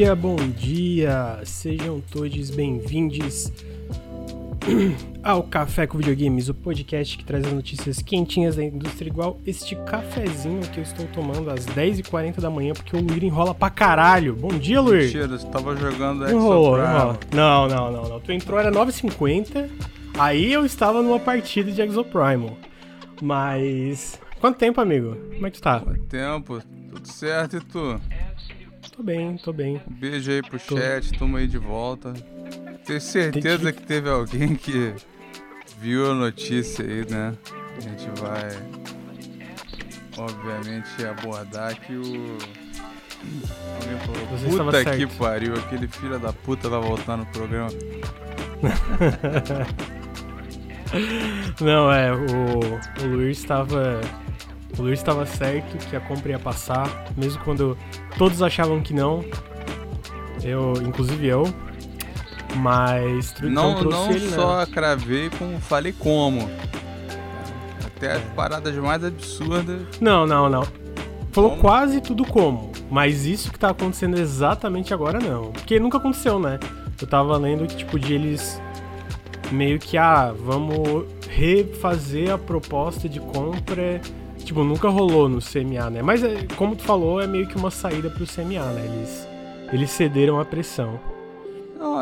dia, bom dia! Sejam todos bem-vindos ao Café com Videogames, o podcast que traz as notícias quentinhas da indústria, igual este cafezinho que eu estou tomando às 10h40 da manhã, porque o Luir enrola pra caralho. Bom dia, Luir! Mentira, você tava jogando Enrolou, enrola. Não, não, não, não. Tu entrou, era 9h50, aí eu estava numa partida de Exoprimal. Mas... Quanto tempo, amigo? Como é que tu tá? Quanto tempo? Tudo certo e tu? Tô bem, tô bem. Beijo aí pro tô. chat, tamo aí de volta. Tenho certeza que... que teve alguém que viu a notícia aí, né? A gente vai, obviamente, abordar que o. Alguém falou, Você puta que certo. pariu, aquele filho da puta vai voltar no programa. Não, é, o, o Luiz estava. O Luiz estava certo que a compra ia passar, mesmo quando todos achavam que não. Eu, inclusive eu. Mas não, não ele, só né? cravei, como falei como. Até as paradas mais absurdas. Não, não, não. Falou como? quase tudo como. Mas isso que tá acontecendo exatamente agora não. Porque nunca aconteceu, né? Eu tava lendo que, tipo, de eles meio que, ah, vamos refazer a proposta de compra. Tipo, nunca rolou no CMA, né? Mas, é, como tu falou, é meio que uma saída pro CMA, né? Eles, eles cederam a pressão. Não,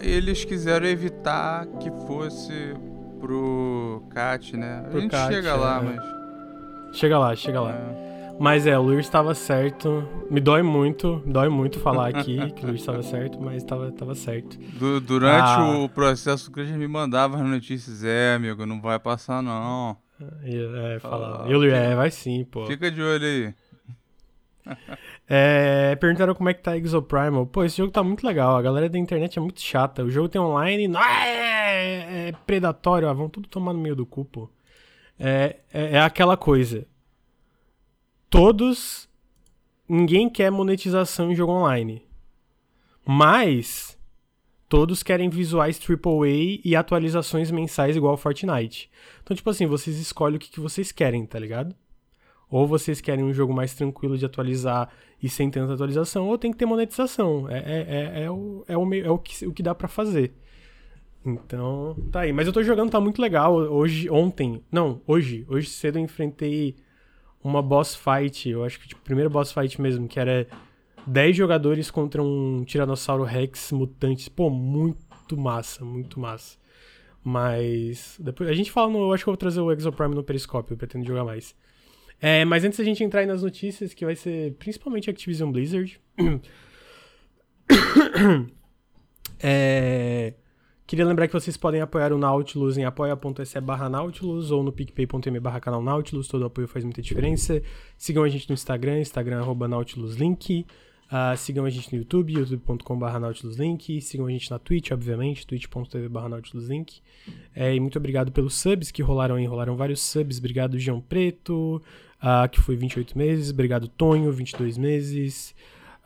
eles quiseram evitar que fosse pro CAT, né? Pro a gente CAT, chega é, lá, mas. Chega lá, chega lá. É. Mas é, o Luiz estava certo. Me dói muito, dói muito falar aqui que o Luiz estava certo, mas estava tava certo. Du durante ah. o processo, o Christian me mandava as notícias: é, amigo, não vai passar não. É, falava. Ah, é, vai sim, pô. Fica de olho aí. É, perguntaram como é que tá Exoprimal. Pô, esse jogo tá muito legal. A galera da internet é muito chata. O jogo tem online. Ah, é, é predatório. Ah, vão tudo tomar no meio do cu, pô. É, é, é aquela coisa todos. Ninguém quer monetização em jogo online. Mas. Todos querem visuais AAA e atualizações mensais igual Fortnite. Então, tipo assim, vocês escolhem o que, que vocês querem, tá ligado? Ou vocês querem um jogo mais tranquilo de atualizar e sem tanta atualização, ou tem que ter monetização. É, é, é, é o, é, o, é o, que, o que dá para fazer. Então, tá aí. Mas eu tô jogando, tá muito legal. Hoje, ontem, não, hoje, hoje cedo eu enfrentei uma boss fight, eu acho que tipo, primeiro boss fight mesmo, que era 10 jogadores contra um Tiranossauro Rex mutante. Pô, muito massa, muito massa. Mas depois a gente fala no, eu acho que eu vou trazer o Exoprime no Periscope, eu pretendo jogar mais. É, mas antes da gente entrar aí nas notícias, que vai ser principalmente Activision Blizzard. é, Queria lembrar que vocês podem apoiar o Nautilus em apoia.se barra Nautilus ou no picpay.me barra canal Nautilus. Todo apoio faz muita diferença. Sigam a gente no Instagram, Instagram arroba NautilusLink. Uh, sigam a gente no YouTube, youtube.com barra NautilusLink. Sigam a gente na Twitch, obviamente, twitch.tv barra NautilusLink. É, e muito obrigado pelos subs que rolaram aí. Rolaram vários subs. Obrigado, João Preto, uh, que foi 28 meses. Obrigado, Tonho, 22 meses.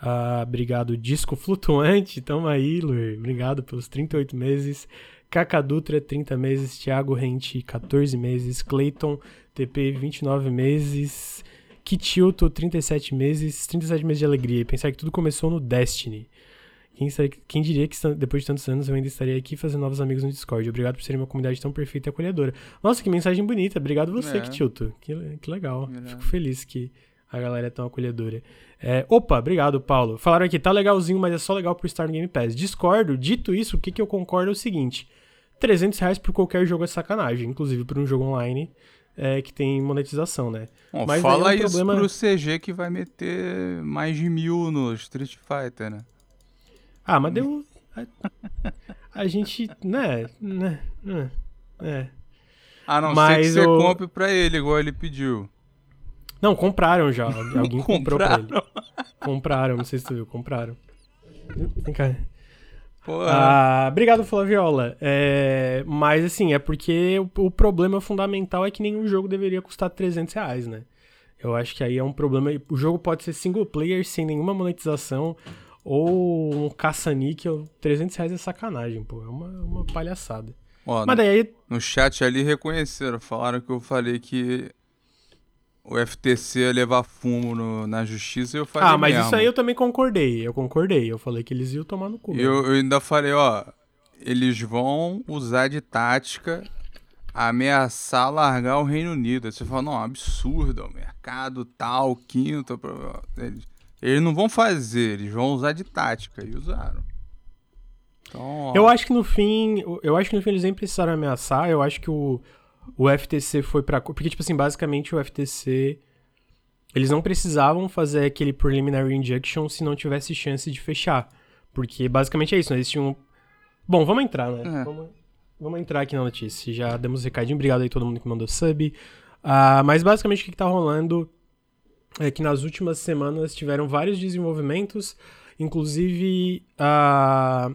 Uh, obrigado, Disco Flutuante. Tamo aí, Luir. Obrigado pelos 38 meses. Caca Dutra, 30 meses. Thiago Rente, 14 meses. Clayton, TP, 29 meses. Kitilto, 37 meses. 37 meses de alegria. E pensar que tudo começou no Destiny. Quem, quem, diria que depois de tantos anos eu ainda estaria aqui fazendo novos amigos no Discord? Obrigado por serem uma comunidade tão perfeita e acolhedora. Nossa, que mensagem bonita. Obrigado você, é. Kitilto. Que, que legal. Fico feliz que a galera é tão acolhedora. É, opa, obrigado, Paulo. Falaram aqui, tá legalzinho, mas é só legal por estar no Game Pass. Discordo. Dito isso, o que, que eu concordo é o seguinte: 300 reais por qualquer jogo é sacanagem, inclusive por um jogo online é, que tem monetização, né? Bom, mas fala é um isso problema... pro CG que vai meter mais de mil no Street Fighter, né? Ah, mas deu. A, a gente. Né, né? Né? É. A não mas ser que você o... compre pra ele, igual ele pediu. Não, compraram já. Alguém comprou pra ele. Compraram, não sei se tu viu, compraram. Vem cá. Ah, obrigado, Flaviola. É, mas assim, é porque o, o, problema fundamental é que nenhum jogo deveria custar 300 reais, né? Eu acho que aí é um problema. O jogo pode ser single player sem nenhuma monetização ou um caça-níquel. 300 reais é sacanagem, pô. É uma, uma palhaçada. Ó, Mas daí... No chat ali reconheceram, falaram que eu falei que o FTC levar fumo no, na justiça, eu falei Ah, mas mesmo. isso aí eu também concordei. Eu concordei. Eu falei que eles iam tomar no cu. Eu, eu ainda falei, ó, eles vão usar de tática ameaçar largar o Reino Unido. Aí você fala, não, absurdo, o mercado tal, quinto. Eles, eles não vão fazer, eles vão usar de tática. E usaram. Então, ó, Eu acho que no fim, eu acho que no fim eles nem precisaram ameaçar. Eu acho que o, o FTC foi pra. Porque, tipo assim, basicamente o FTC. Eles não precisavam fazer aquele preliminary injunction se não tivesse chance de fechar. Porque basicamente é isso, né? Eles tinham. Bom, vamos entrar, né? É. Vamos, vamos entrar aqui na notícia. Já demos recadinho. Obrigado aí todo mundo que mandou sub. Ah, mas basicamente o que, que tá rolando é que nas últimas semanas tiveram vários desenvolvimentos. Inclusive, a.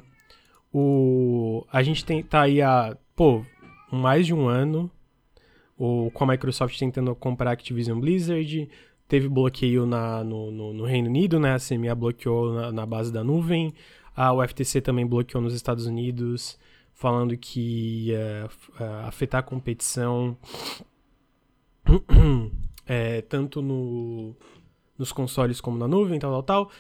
O, a gente tem, tá aí há, pô, mais de um ano o, com a Microsoft tentando comprar Activision Blizzard. Teve bloqueio na, no, no, no Reino Unido, né? A CMA bloqueou na, na base da nuvem. A UFTC também bloqueou nos Estados Unidos, falando que ia eh, afetar a competição eh, tanto no, nos consoles como na nuvem, tal, tal, tal.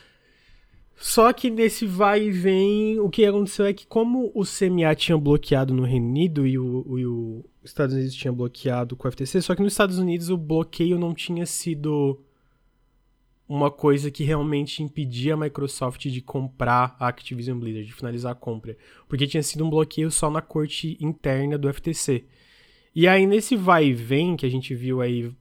Só que nesse vai e vem, o que aconteceu é que como o CMA tinha bloqueado no Reino Unido e o, e o Estados Unidos tinha bloqueado com o FTC, só que nos Estados Unidos o bloqueio não tinha sido uma coisa que realmente impedia a Microsoft de comprar a Activision Blizzard, de finalizar a compra. Porque tinha sido um bloqueio só na corte interna do FTC. E aí nesse vai e vem que a gente viu aí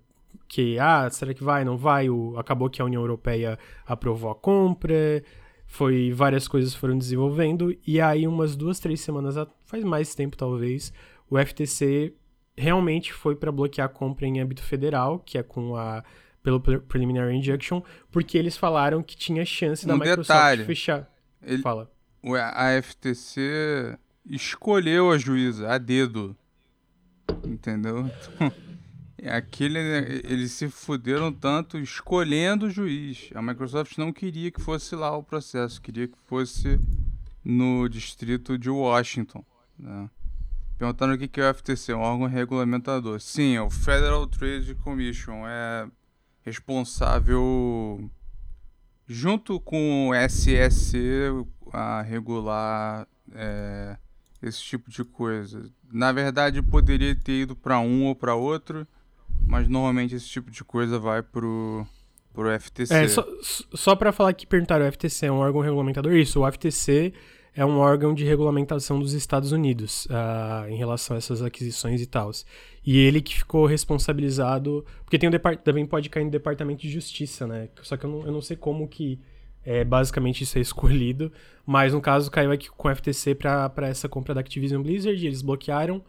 que, ah, será que vai, não vai? O, acabou que a União Europeia aprovou a compra, foi várias coisas foram desenvolvendo e aí umas duas três semanas faz mais tempo talvez o FTC realmente foi para bloquear a compra em âmbito federal que é com a pelo pre- preliminary injunction porque eles falaram que tinha chance da Um Microsoft detalhe. fechar ele- fala o- a FTC escolheu a juíza a dedo. Entendeu? Aquele, eles se fuderam tanto escolhendo o juiz. A Microsoft não queria que fosse lá o processo, queria que fosse no distrito de Washington. né? Perguntando o que é o FTC, um órgão regulamentador. Sim, é o Federal Trade Commission, é responsável junto com o SEC a regular é, esse tipo de coisa. Na verdade, poderia ter ido para um ou para outro, mas normalmente esse tipo de coisa vai pro pro FTC. É, só, só para falar que perguntaram, o FTC é um órgão regulamentador? Isso, o FTC é um órgão de regulamentação dos Estados Unidos ah, em relação a essas aquisições e tal. E ele que ficou responsabilizado, porque tem um também pode cair no Departamento de Justiça, né? Só que eu não, eu não sei como que é, basicamente isso é escolhido, mas no caso caiu aqui com o FTC para essa compra da Activision Blizzard, eles bloquearam,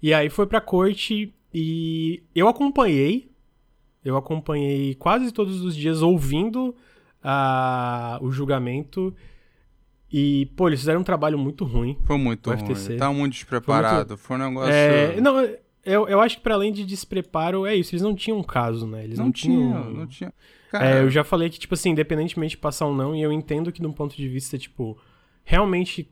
e aí foi pra corte e eu acompanhei, eu acompanhei quase todos os dias ouvindo ah, o julgamento. E, pô, eles fizeram um trabalho muito ruim. Foi muito ruim. FTC. Tava muito despreparado. Foi, um negócio. É, não, eu, eu acho que para além de despreparo, é isso. Eles não tinham um caso, né? Eles não, não, tinham. tinha, não tinha. Cara, É, eu já falei que, tipo assim, independentemente de passar ou não, e eu entendo que, de um ponto de vista, tipo, realmente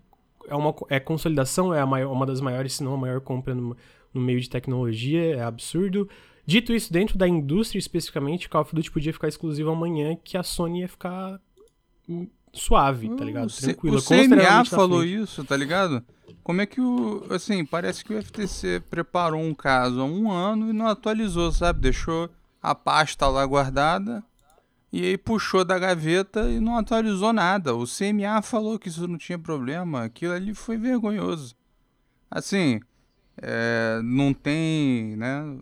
é uma é consolidação, é a maior, uma das maiores, se não a maior compra no, no meio de tecnologia, é absurdo. Dito isso, dentro da indústria especificamente, Call of Duty podia ficar exclusivo amanhã, que a Sony ia ficar hum, suave, tá ligado? O Tranquila. O CMA falou isso, tá ligado? Como é que o. Assim, parece que o FTC preparou um caso há um ano e não atualizou, sabe? Deixou a pasta lá guardada e aí puxou da gaveta e não atualizou nada. O CMA falou que isso não tinha problema, aquilo ali foi vergonhoso. Assim, é, não tem, né?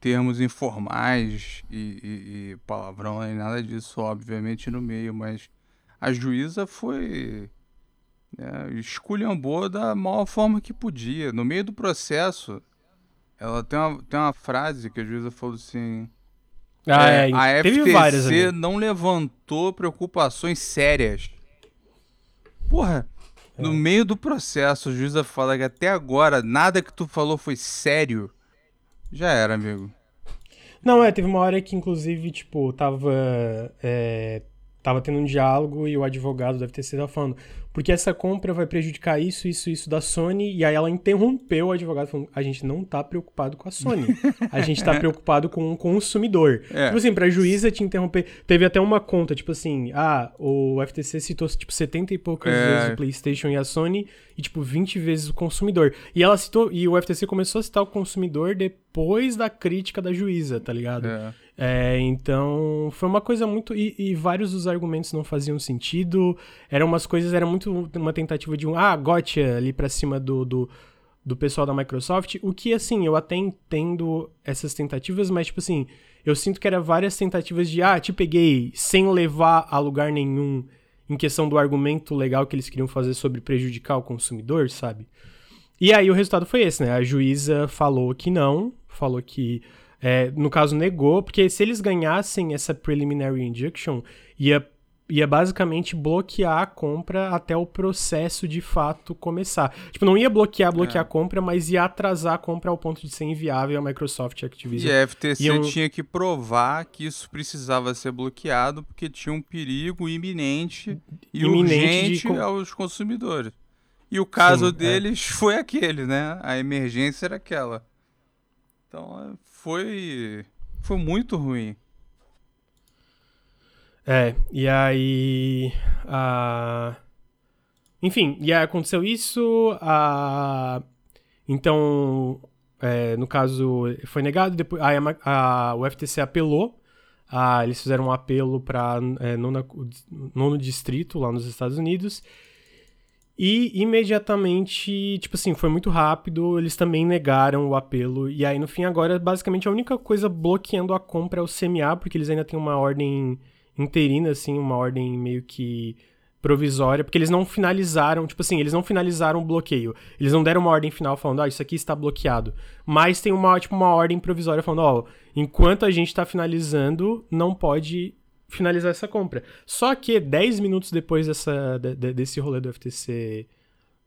Termos informais e, e- e palavrão nem nada disso, obviamente, no meio, mas a juíza foi né, esculhambou da maior forma que podia. No meio do processo, ela tem uma, tem uma frase que a juíza falou assim: Ah, é, é, a FTC várias não levantou preocupações sérias. Porra. No meio do processo, a juíza fala que até agora nada que tu falou foi sério. Já era, amigo. Não, é, teve uma hora que, inclusive, tipo, tava. é, tava tendo um diálogo e o advogado do FTC tava falando. porque essa compra vai prejudicar isso, isso, isso da Sony. E aí ela interrompeu o advogado falando: a gente não tá preocupado com a Sony. A gente tá preocupado com o consumidor. É. Tipo assim, pra juíza te interromper. Teve até uma conta, tipo assim, ah, o FTC citou, tipo, 70 e poucas é. vezes o PlayStation e a Sony, e, tipo, 20 vezes o consumidor. E ela citou, e o FTC começou a citar o consumidor depois da crítica da juíza, tá ligado? É. É, então, foi uma coisa muito. E, e, vários dos argumentos não faziam sentido. Eram umas coisas, era muito uma tentativa de um. Ah, gotcha ali pra cima do, do, do pessoal da Microsoft. O que, assim, eu até entendo essas tentativas, mas, tipo assim, eu sinto que era várias tentativas de. Ah, te peguei, sem levar a lugar nenhum, em questão do argumento legal que eles queriam fazer sobre prejudicar o consumidor, sabe? E aí o resultado foi esse, né? A juíza falou que não, falou que é, no caso, negou, porque se eles ganhassem essa preliminary injunction, ia, ia basicamente bloquear a compra até o processo de fato começar. Tipo, não ia bloquear, bloquear é. a compra, mas ia atrasar a compra ao ponto de ser inviável a Microsoft e Activision. E a FTC iam... tinha que provar que isso precisava ser bloqueado porque tinha um perigo iminente e iminente urgente de... aos consumidores. E o caso Sim, é. deles é. foi aquele, né? A emergência era aquela. Então foi. Foi muito ruim. É, e aí. Uh, enfim, e aí aconteceu isso. Uh, então, é, no caso, foi negado. Depois, a, a, o FTC apelou. Uh, eles fizeram um apelo para é, nono distrito lá nos Estados Unidos. E imediatamente, tipo assim, foi muito rápido, eles também negaram o apelo. E aí, no fim, agora, basicamente, a única coisa bloqueando a compra é o CMA, porque eles ainda têm uma ordem interina, assim, uma ordem meio que provisória, porque eles não finalizaram, tipo assim, eles não finalizaram o bloqueio. Eles não deram uma ordem final falando, ó, oh, isso aqui está bloqueado. Mas tem uma, tipo, uma ordem provisória falando, ó, oh, enquanto a gente está finalizando, não pode finalizar essa compra. Só que 10 minutos depois dessa, de, desse rolê do FTC,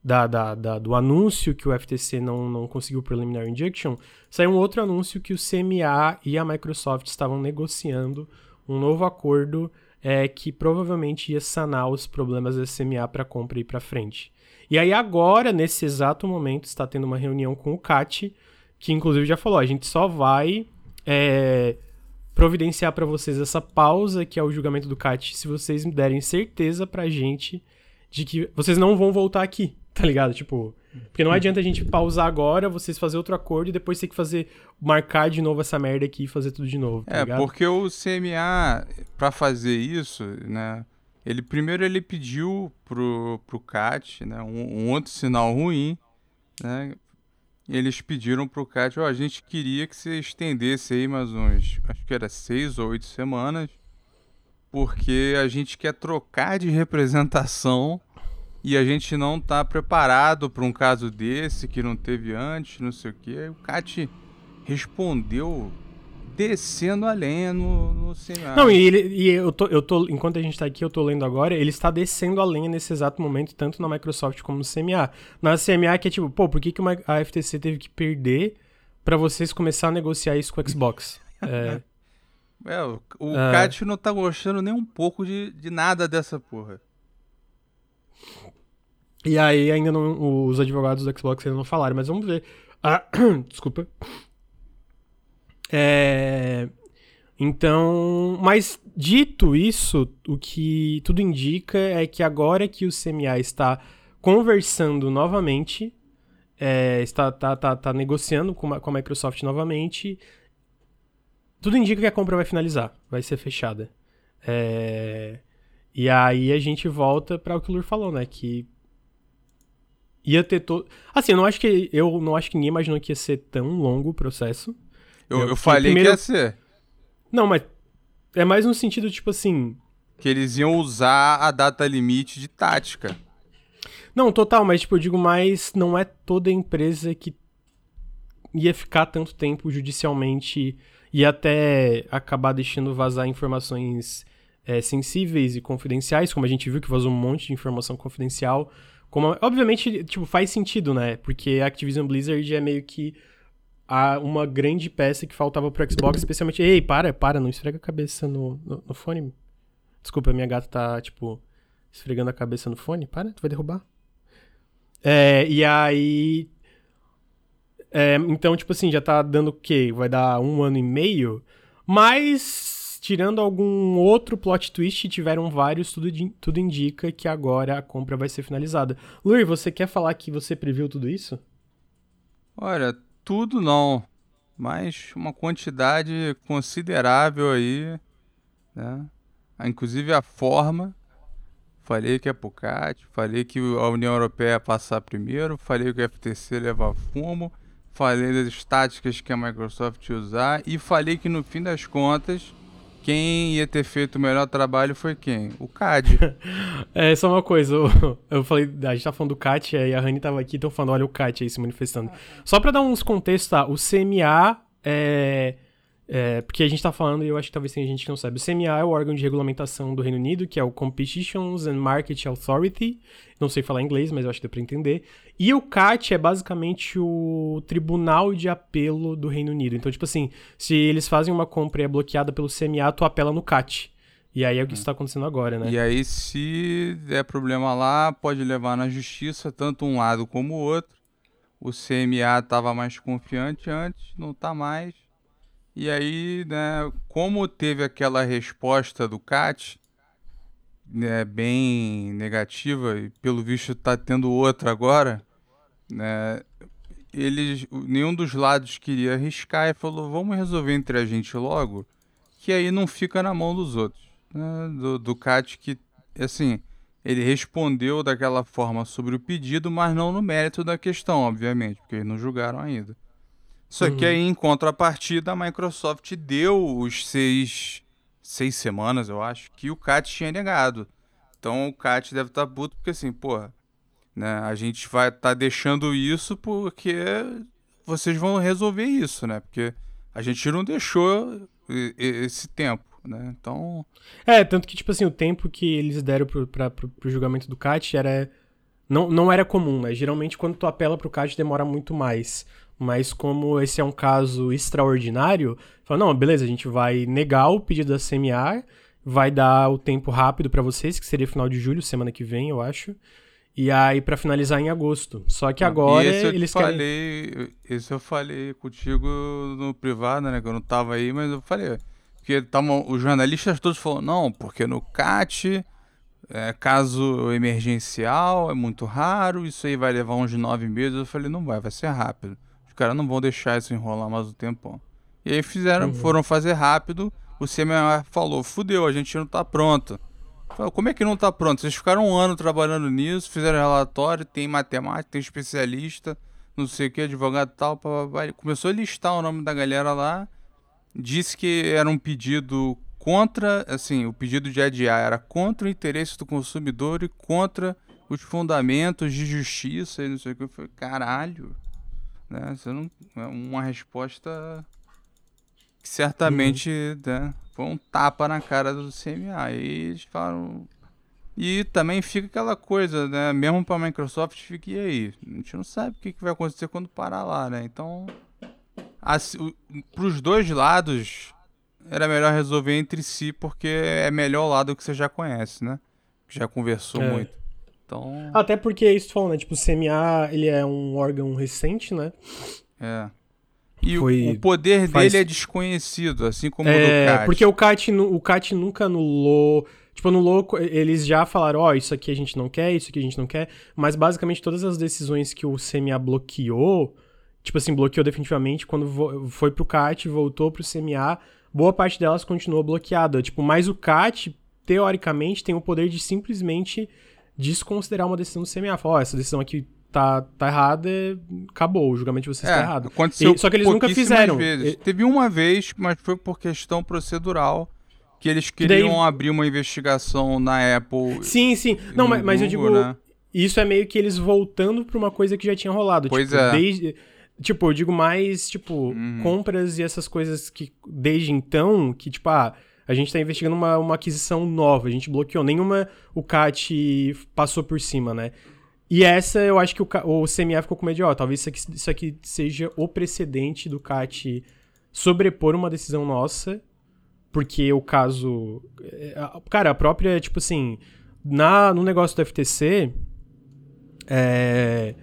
da, da, da, do anúncio que o FTC não, não conseguiu o preliminary injunction, saiu um outro anúncio que o CMA e a Microsoft estavam negociando um novo acordo é, que provavelmente ia sanar os problemas da CMA para compra e para frente. E aí agora, nesse exato momento, está tendo uma reunião com o CAT, que inclusive já falou, a gente só vai é, providenciar para vocês essa pausa que é o julgamento do CAT, se vocês me derem certeza pra gente de que vocês não vão voltar aqui, tá ligado? Tipo, porque não adianta a gente pausar agora, vocês fazer outro acordo e depois ter que fazer marcar de novo essa merda aqui e fazer tudo de novo, tá é, ligado? porque o CMA para fazer isso, né, ele primeiro ele pediu pro pro CAT, né, um, um outro sinal ruim, né, eles pediram pro Cat, ó, a gente queria que você estendesse aí mais uns, acho que era seis ou oito semanas, porque a gente quer trocar de representação e a gente não tá preparado para um caso desse que não teve antes, não sei o que. Aí o Cat respondeu descendo a lenha no, no Não, e, ele, e eu, tô, eu tô, enquanto a gente tá aqui, eu tô lendo agora, ele está descendo a lenha nesse exato momento, tanto na Microsoft como no CMA. Na CMA, que é tipo, pô, por que, que a FTC teve que perder para vocês começar a negociar isso com o Xbox? é, é, o, o é... Kat não tá gostando nem um pouco de, de nada dessa porra. E aí ainda não, os advogados do Xbox ainda não falaram, mas vamos ver. Ah, desculpa. É, então, mas dito isso, o que tudo indica é que agora que o CMA está conversando novamente, é, está tá, tá, tá negociando com a, com a Microsoft novamente, tudo indica que a compra vai finalizar, vai ser fechada. É, e aí a gente volta para o que o Lur falou, né? Que ia ter todo. Assim, eu não acho que eu não acho que ninguém imaginou que ia ser tão longo o processo. Eu, eu falei primeiro... que ia ser. Não, mas é mais no sentido, tipo assim. Que eles iam usar a data limite de tática. Não, total, mas tipo, eu digo mais, não é toda empresa que ia ficar tanto tempo judicialmente e até acabar deixando vazar informações é, sensíveis e confidenciais, como a gente viu que vazou um monte de informação confidencial. Como, obviamente, tipo, faz sentido, né? Porque a Activision Blizzard é meio que a uma grande peça que faltava pro Xbox, especialmente. Ei, para, para, não esfrega a cabeça no, no, no fone. Desculpa, minha gata tá, tipo, esfregando a cabeça no fone. Para, tu vai derrubar. É, e aí. É, então, tipo assim, já tá dando o quê? Vai dar um ano e meio. Mas, tirando algum outro plot twist, tiveram vários, tudo, tudo indica que agora a compra vai ser finalizada. Luiz, você quer falar que você previu tudo isso? Olha, tudo não. Mas uma quantidade considerável aí, né? Inclusive a forma Falei que é Pucat, falei que a União Europeia ia passar primeiro, falei que o FTC leva fumo, falei das táticas que a Microsoft ia usar e falei que no fim das contas quem ia ter feito o melhor trabalho foi quem? O CAD. é, só uma coisa, eu, eu falei, a gente tá falando do CAT e a Rani tava aqui, então falando, olha o CAT aí se manifestando. Só pra dar uns contextos, tá? O CMA é é, porque a gente está falando, e eu acho que talvez tenha gente que não sabe, o CMA é o órgão de regulamentação do Reino Unido, que é o Competitions and Market Authority, não sei falar inglês, mas eu acho que dá para entender, e o CAT é basicamente o tribunal de apelo do Reino Unido. Então, tipo assim, se eles fazem uma compra e é bloqueada pelo CMA, tu apela no CAT. E aí é o que está acontecendo agora, né? E aí, se der problema lá, pode levar na justiça, tanto um lado como o outro. O CMA estava mais confiante antes, não está mais e aí, né, como teve aquela resposta do CAT, né, bem negativa, e pelo visto está tendo outra agora, né, eles, nenhum dos lados queria arriscar e falou, vamos resolver entre a gente logo, que aí não fica na mão dos outros. Né, do, CAT que, assim, ele respondeu daquela forma sobre o pedido, mas não no mérito da questão, obviamente, porque eles não julgaram ainda. Só uhum. que aí, em contrapartida, a Microsoft deu os seis, seis semanas, eu acho, que o CAT tinha negado. Então o CAT deve estar tá puto porque assim, porra, né, a gente vai estar tá deixando isso porque vocês vão resolver isso, né? Porque a gente não deixou esse tempo, né? Então. É, tanto que, tipo assim, o tempo que eles deram pro, pro julgamento do CAT era. Não, não era comum, né? Geralmente, quando tu apela pro CAT, demora muito mais. Mas como esse é um caso extraordinário, fala, não, beleza, a gente vai negar o pedido da CMA, vai dar o tempo rápido para vocês, que seria final de julho, semana que vem, eu acho. E aí para finalizar em agosto. Só que agora esse eu eles falei, querem... Esse eu falei contigo no privado, né, que eu não tava aí, mas eu falei, porque tavam, os jornalistas todos falaram, não, porque no CAT é, caso emergencial é muito raro, isso aí vai levar uns nove meses. Eu falei, não vai, vai ser rápido. Os caras não vão deixar isso enrolar mais um tempão. E aí fizeram, uhum. foram fazer rápido. O CMA falou: fudeu, a gente não tá pronto. Falei, como é que não tá pronto? Vocês ficaram um ano trabalhando nisso, fizeram relatório, tem matemática, tem especialista, não sei o que, advogado tal. Começou a listar o nome da galera lá. Disse que era um pedido contra, assim, o pedido de adiar era contra o interesse do consumidor e contra os fundamentos de justiça e não sei o que. Eu falei, caralho. Né? Você não, é uma resposta que certamente uhum. né, foi um tapa na cara do CMA. E eles falam. E também fica aquela coisa, né? Mesmo para a Microsoft, fica e aí? A gente não sabe o que, que vai acontecer quando parar lá, né? Então, assim, para os dois lados, era melhor resolver entre si, porque é melhor o lado que você já conhece, né? Que já conversou é. muito. Então... Até porque é isso falou, né? Tipo, o CMA, ele é um órgão recente, né? É. E Foi... o poder Faz... dele é desconhecido, assim como é, o do CAT. Porque o CAT, o CAT nunca anulou... Tipo, anulou... Eles já falaram, ó, oh, isso aqui a gente não quer, isso aqui a gente não quer. Mas, basicamente, todas as decisões que o CMA bloqueou... Tipo assim, bloqueou definitivamente. Quando foi pro CAT, voltou pro CMA... Boa parte delas continuou bloqueada. Tipo, mas o CAT, teoricamente, tem o poder de simplesmente desconsiderar uma decisão do CMA. Falar, ó, oh, essa decisão aqui tá, tá errada, acabou, o julgamento de vocês tá é, tá errado. Aconteceu e, só que eles nunca fizeram. Vezes. E... Teve uma vez, mas foi por questão procedural que eles queriam daí... abrir uma investigação na Apple. Sim, sim. Não, mas, mas eu digo, né? isso é meio que eles voltando pra uma coisa que já tinha rolado. Pois tipo, é. Desde, tipo, eu digo mais, tipo, uhum. compras e essas coisas que desde então, que tipo, ah, a gente está investigando uma, uma aquisição nova, a gente bloqueou. Nenhuma o CAT passou por cima, né? E essa eu acho que o, o CMA ficou com medo de, ó, talvez isso aqui, isso aqui seja o precedente do CAT sobrepor uma decisão nossa, porque o caso. É, cara, a própria, tipo assim. na, no negócio do FTC, é,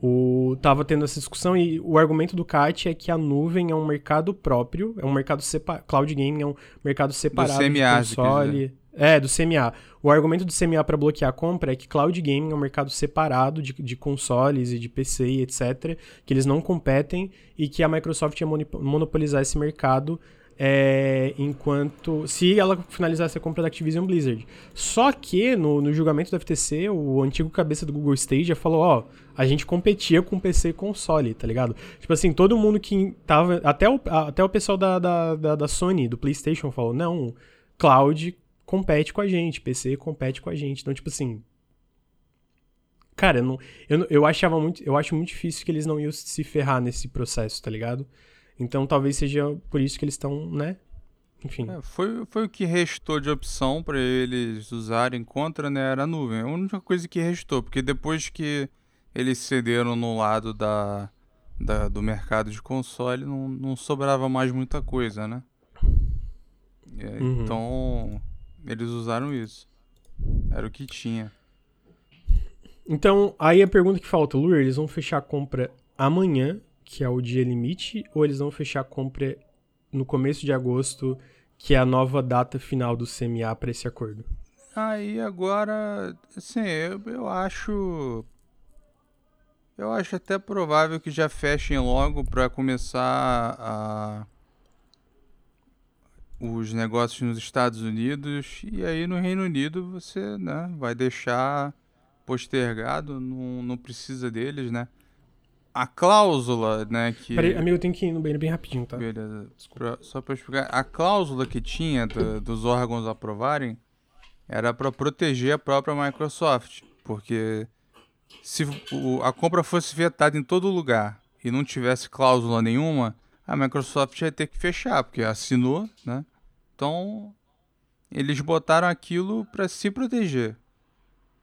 o, tava tendo essa discussão e o argumento do CAT é que a nuvem é um mercado próprio, é um mercado separado. Cloud gaming é um mercado separado do CMA, de console. É, do CMA. O argumento do CMA para bloquear a compra é que cloud gaming é um mercado separado de, de consoles e de PC e etc. Que eles não competem e que a Microsoft ia monopolizar esse mercado é, enquanto. Se ela finalizasse a compra da Activision Blizzard. Só que no, no julgamento do FTC, o antigo cabeça do Google Stadia falou: ó, a gente competia com PC e console, tá ligado? Tipo assim, todo mundo que tava. Até o, até o pessoal da, da, da, da Sony, do PlayStation, falou: não, cloud compete com a gente, PC compete com a gente. Então, tipo assim. Cara, eu, não, eu, eu achava muito. Eu acho muito difícil que eles não iam se ferrar nesse processo, tá ligado? Então talvez seja por isso que eles estão, né? Enfim. É, foi, foi o que restou de opção para eles usarem contra, né? Era a nuvem. A única coisa que restou, porque depois que eles cederam no lado da, da do mercado de console, não, não sobrava mais muita coisa, né? É, uhum. Então, eles usaram isso. Era o que tinha. Então, aí a pergunta que falta, Lu, eles vão fechar a compra amanhã que é o dia limite, ou eles vão fechar a compra no começo de agosto, que é a nova data final do CMA para esse acordo? Aí agora, assim, eu, eu acho. Eu acho até provável que já fechem logo para começar a os negócios nos Estados Unidos e aí no Reino Unido você né, vai deixar postergado, não, não precisa deles, né? A cláusula, né, que... Peraí, amigo, eu tenho que ir no banheiro bem rapidinho, tá? Beleza. Pra, só pra explicar. A cláusula que tinha do, dos órgãos aprovarem era para proteger a própria Microsoft. Porque se o, a compra fosse vetada em todo lugar e não tivesse cláusula nenhuma, a Microsoft ia ter que fechar, porque assinou, né? Então, eles botaram aquilo para se proteger.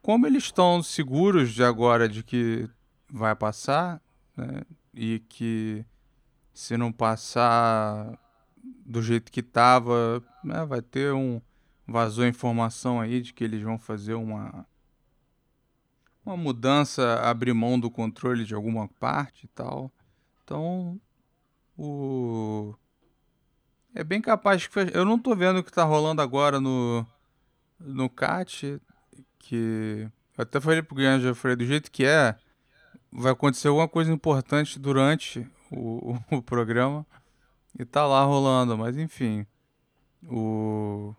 Como eles estão seguros de agora de que vai passar, né? E que se não passar do jeito que tava, né, vai ter um vazou informação aí de que eles vão fazer uma uma mudança, abrir mão do controle de alguma parte e tal. Então, o é bem capaz que eu não tô vendo o que tá rolando agora no no CAT, que eu até falei pro Guilherme, já falei do jeito que é, vai acontecer alguma coisa importante durante o, o, o programa e tá lá rolando, mas enfim. O.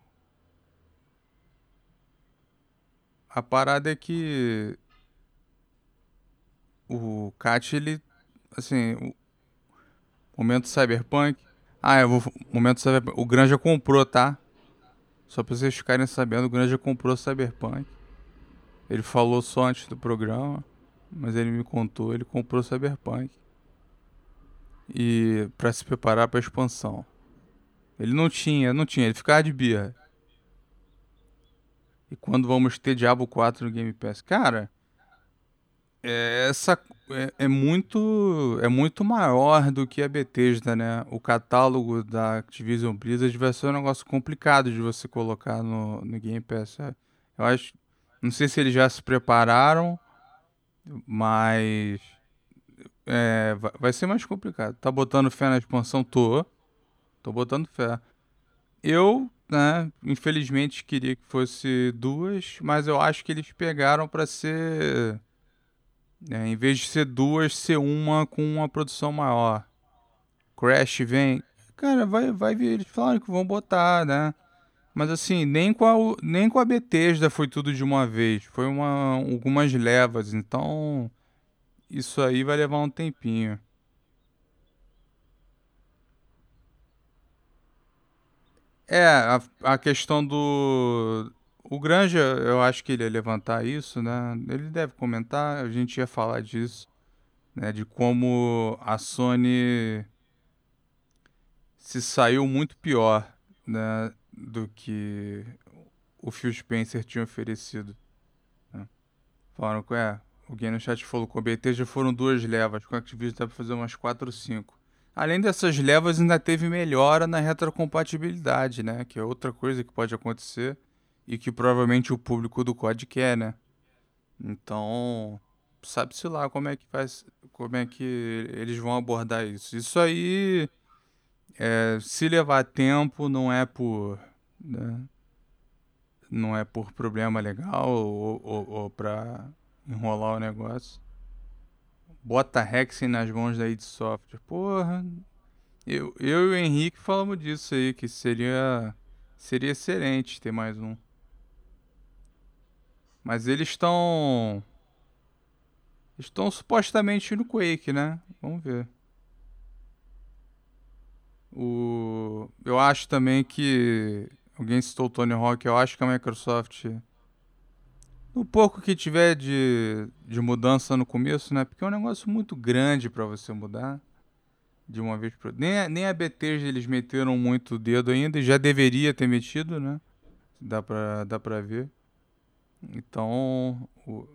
A parada é que o Cat, ele. Assim. O momento Cyberpunk. Ah, eu vou. Momento Cyberpunk. O Granja comprou, tá? Só pra vocês ficarem sabendo, o Granja comprou Cyberpunk. Ele falou só antes do programa mas ele me contou, ele comprou Cyberpunk e para se preparar para a expansão. Ele não tinha, não tinha, ele ficava de birra. E quando vamos ter Diablo 4 no Game Pass? Cara, é, essa é, é, muito é muito maior do que a Bethesda, né? O catálogo da Activision Blizzard vai ser um negócio complicado de você colocar no, no Game Pass. É. Eu acho, não sei se eles já se prepararam mas é, vai ser mais complicado. Tá botando fé na expansão? Tô. Tô botando fé. Eu, né, infelizmente queria que fosse duas, mas eu acho que eles pegaram para ser. Né, em vez de ser duas, ser uma com uma produção maior. Crash vem. Cara, vai, vai vir. Eles falaram que vão botar, né? Mas assim, nem com a, nem com a Bethesda foi tudo de uma vez. Foi uma, algumas levas. Então, isso aí vai levar um tempinho. É, a, a questão do. O Granja, eu acho que ele ia levantar isso, né? Ele deve comentar, a gente ia falar disso, né? De como a Sony se saiu muito pior, né? Do que o Phil Spencer tinha oferecido. Né? Falaram que é, alguém no chat falou que o BT já foram duas levas, com a Activision dá para fazer umas 4 ou 5. Além dessas levas, ainda teve melhora na retrocompatibilidade, né? Que é outra coisa que pode acontecer. e que provavelmente o público do COD quer, né? Então, sabe-se lá como é que faz, como é que eles vão abordar isso. Isso aí, é, se levar tempo, não é por, né? não é por problema legal ou, ou, ou para enrolar o negócio. Bota Hexen nas mãos da id Software. Porra, eu, eu e o Henrique falamos disso aí, que seria, seria excelente ter mais um. Mas eles estão. Estão supostamente no Quake, né? Vamos ver. O... Eu acho também que. Alguém citou o Tony Hawk, eu acho que a Microsoft. No pouco que tiver de, de mudança no começo, né? Porque é um negócio muito grande para você mudar de uma vez para nem nem a Bethesda eles meteram muito o dedo ainda, já deveria ter metido, né? Dá pra, dá pra ver. Então, o,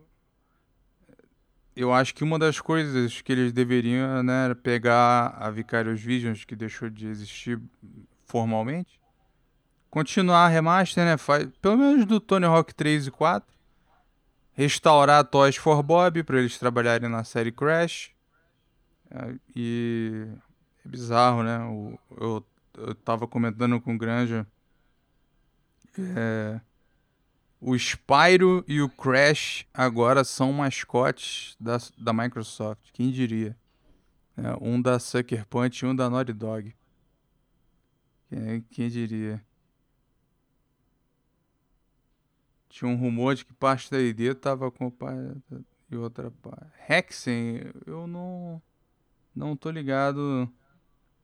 eu acho que uma das coisas que eles deveriam né, era pegar a Vicarious Visions, que deixou de existir formalmente, continuar a remaster, né? Faz, pelo menos do Tony Hawk 3 e 4, restaurar Toys for Bob para eles trabalharem na série Crash é, e é bizarro, né? O, eu, eu tava comentando com o Granja. É, o Spyro e o Crash agora são mascotes da, da Microsoft. Quem diria? É, um da Sucker Punch e um da Naughty Dog. Quem, quem diria? Tinha um rumor de que parte da ID tava com e outra parte. Hexen, eu não. Não tô ligado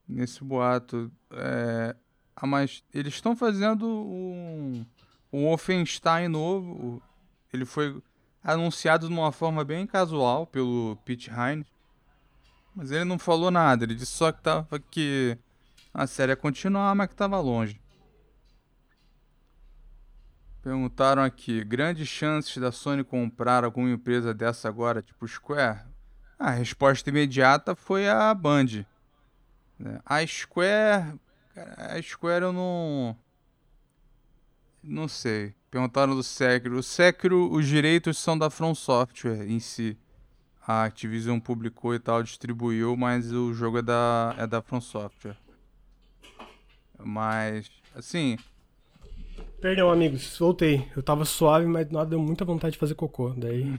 nesse boato. É, ah, mas eles estão fazendo um, um Wolfenstein novo. Ele foi anunciado de uma forma bem casual pelo Pete Hines. Mas ele não falou nada. Ele disse só que tava que a série ia continuar, mas que tava longe. Perguntaram aqui: grandes chances da Sony comprar alguma empresa dessa agora, tipo Square? A resposta imediata foi a Band. Né? A Square. A Square eu não. Não sei. Perguntaram do Sekiro. O Sekiro, os direitos são da From Software em si. A Activision publicou e tal, distribuiu, mas o jogo é da, é da From Software. Mas, assim. Perdão, amigos, voltei. Eu tava suave, mas nada deu muita vontade de fazer cocô. Daí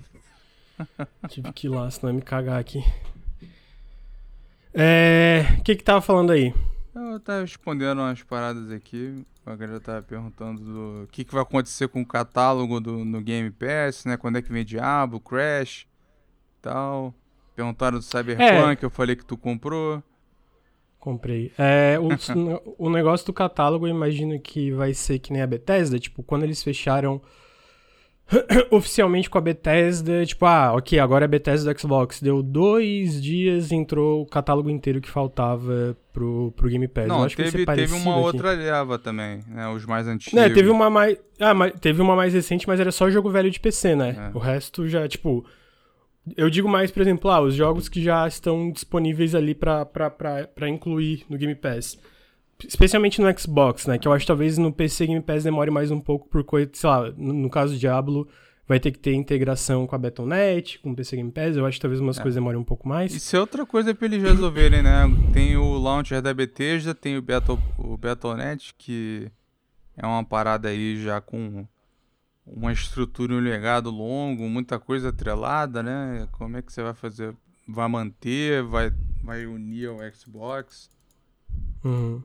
Tive que ir lá, senão ia me cagar aqui. É. O que que tava falando aí? Eu tava respondendo umas paradas aqui. A galera tava perguntando do que, que vai acontecer com o catálogo do, no Game Pass, né? Quando é que vem Diablo, Crash tal. Perguntaram do Cyberpunk, é. eu falei que tu comprou. Comprei. É, o, o negócio do catálogo, eu imagino que vai ser que nem a Bethesda. Tipo, quando eles fecharam oficialmente com a Bethesda, tipo, ah, ok, agora é Bethesda do Xbox. Deu dois dias entrou o catálogo inteiro que faltava pro, pro Game Pass. Não, teve, teve uma aqui. outra leva também, né? Os mais antigos. Né, teve uma mais. Ah, mas teve uma mais recente, mas era só jogo velho de PC, né? É. O resto já, tipo. Eu digo mais, por exemplo, ah, os jogos que já estão disponíveis ali pra incluir no Game Pass. Especialmente no Xbox, né? Que eu acho que talvez no PC Game Pass demore mais um pouco por coisa, sei lá, no, no caso do Diablo, vai ter que ter integração com a Battle.net, com o PC Game Pass. Eu acho que talvez umas é. coisas demorem um pouco mais. Isso é outra coisa pra eles resolverem, né? Tem o launcher da Bethesda, tem o, Battle, o Battle.net, que é uma parada aí já com uma estrutura e um legado longo, muita coisa atrelada, né? Como é que você vai fazer? Vai manter? Vai, vai unir ao Xbox? Uhum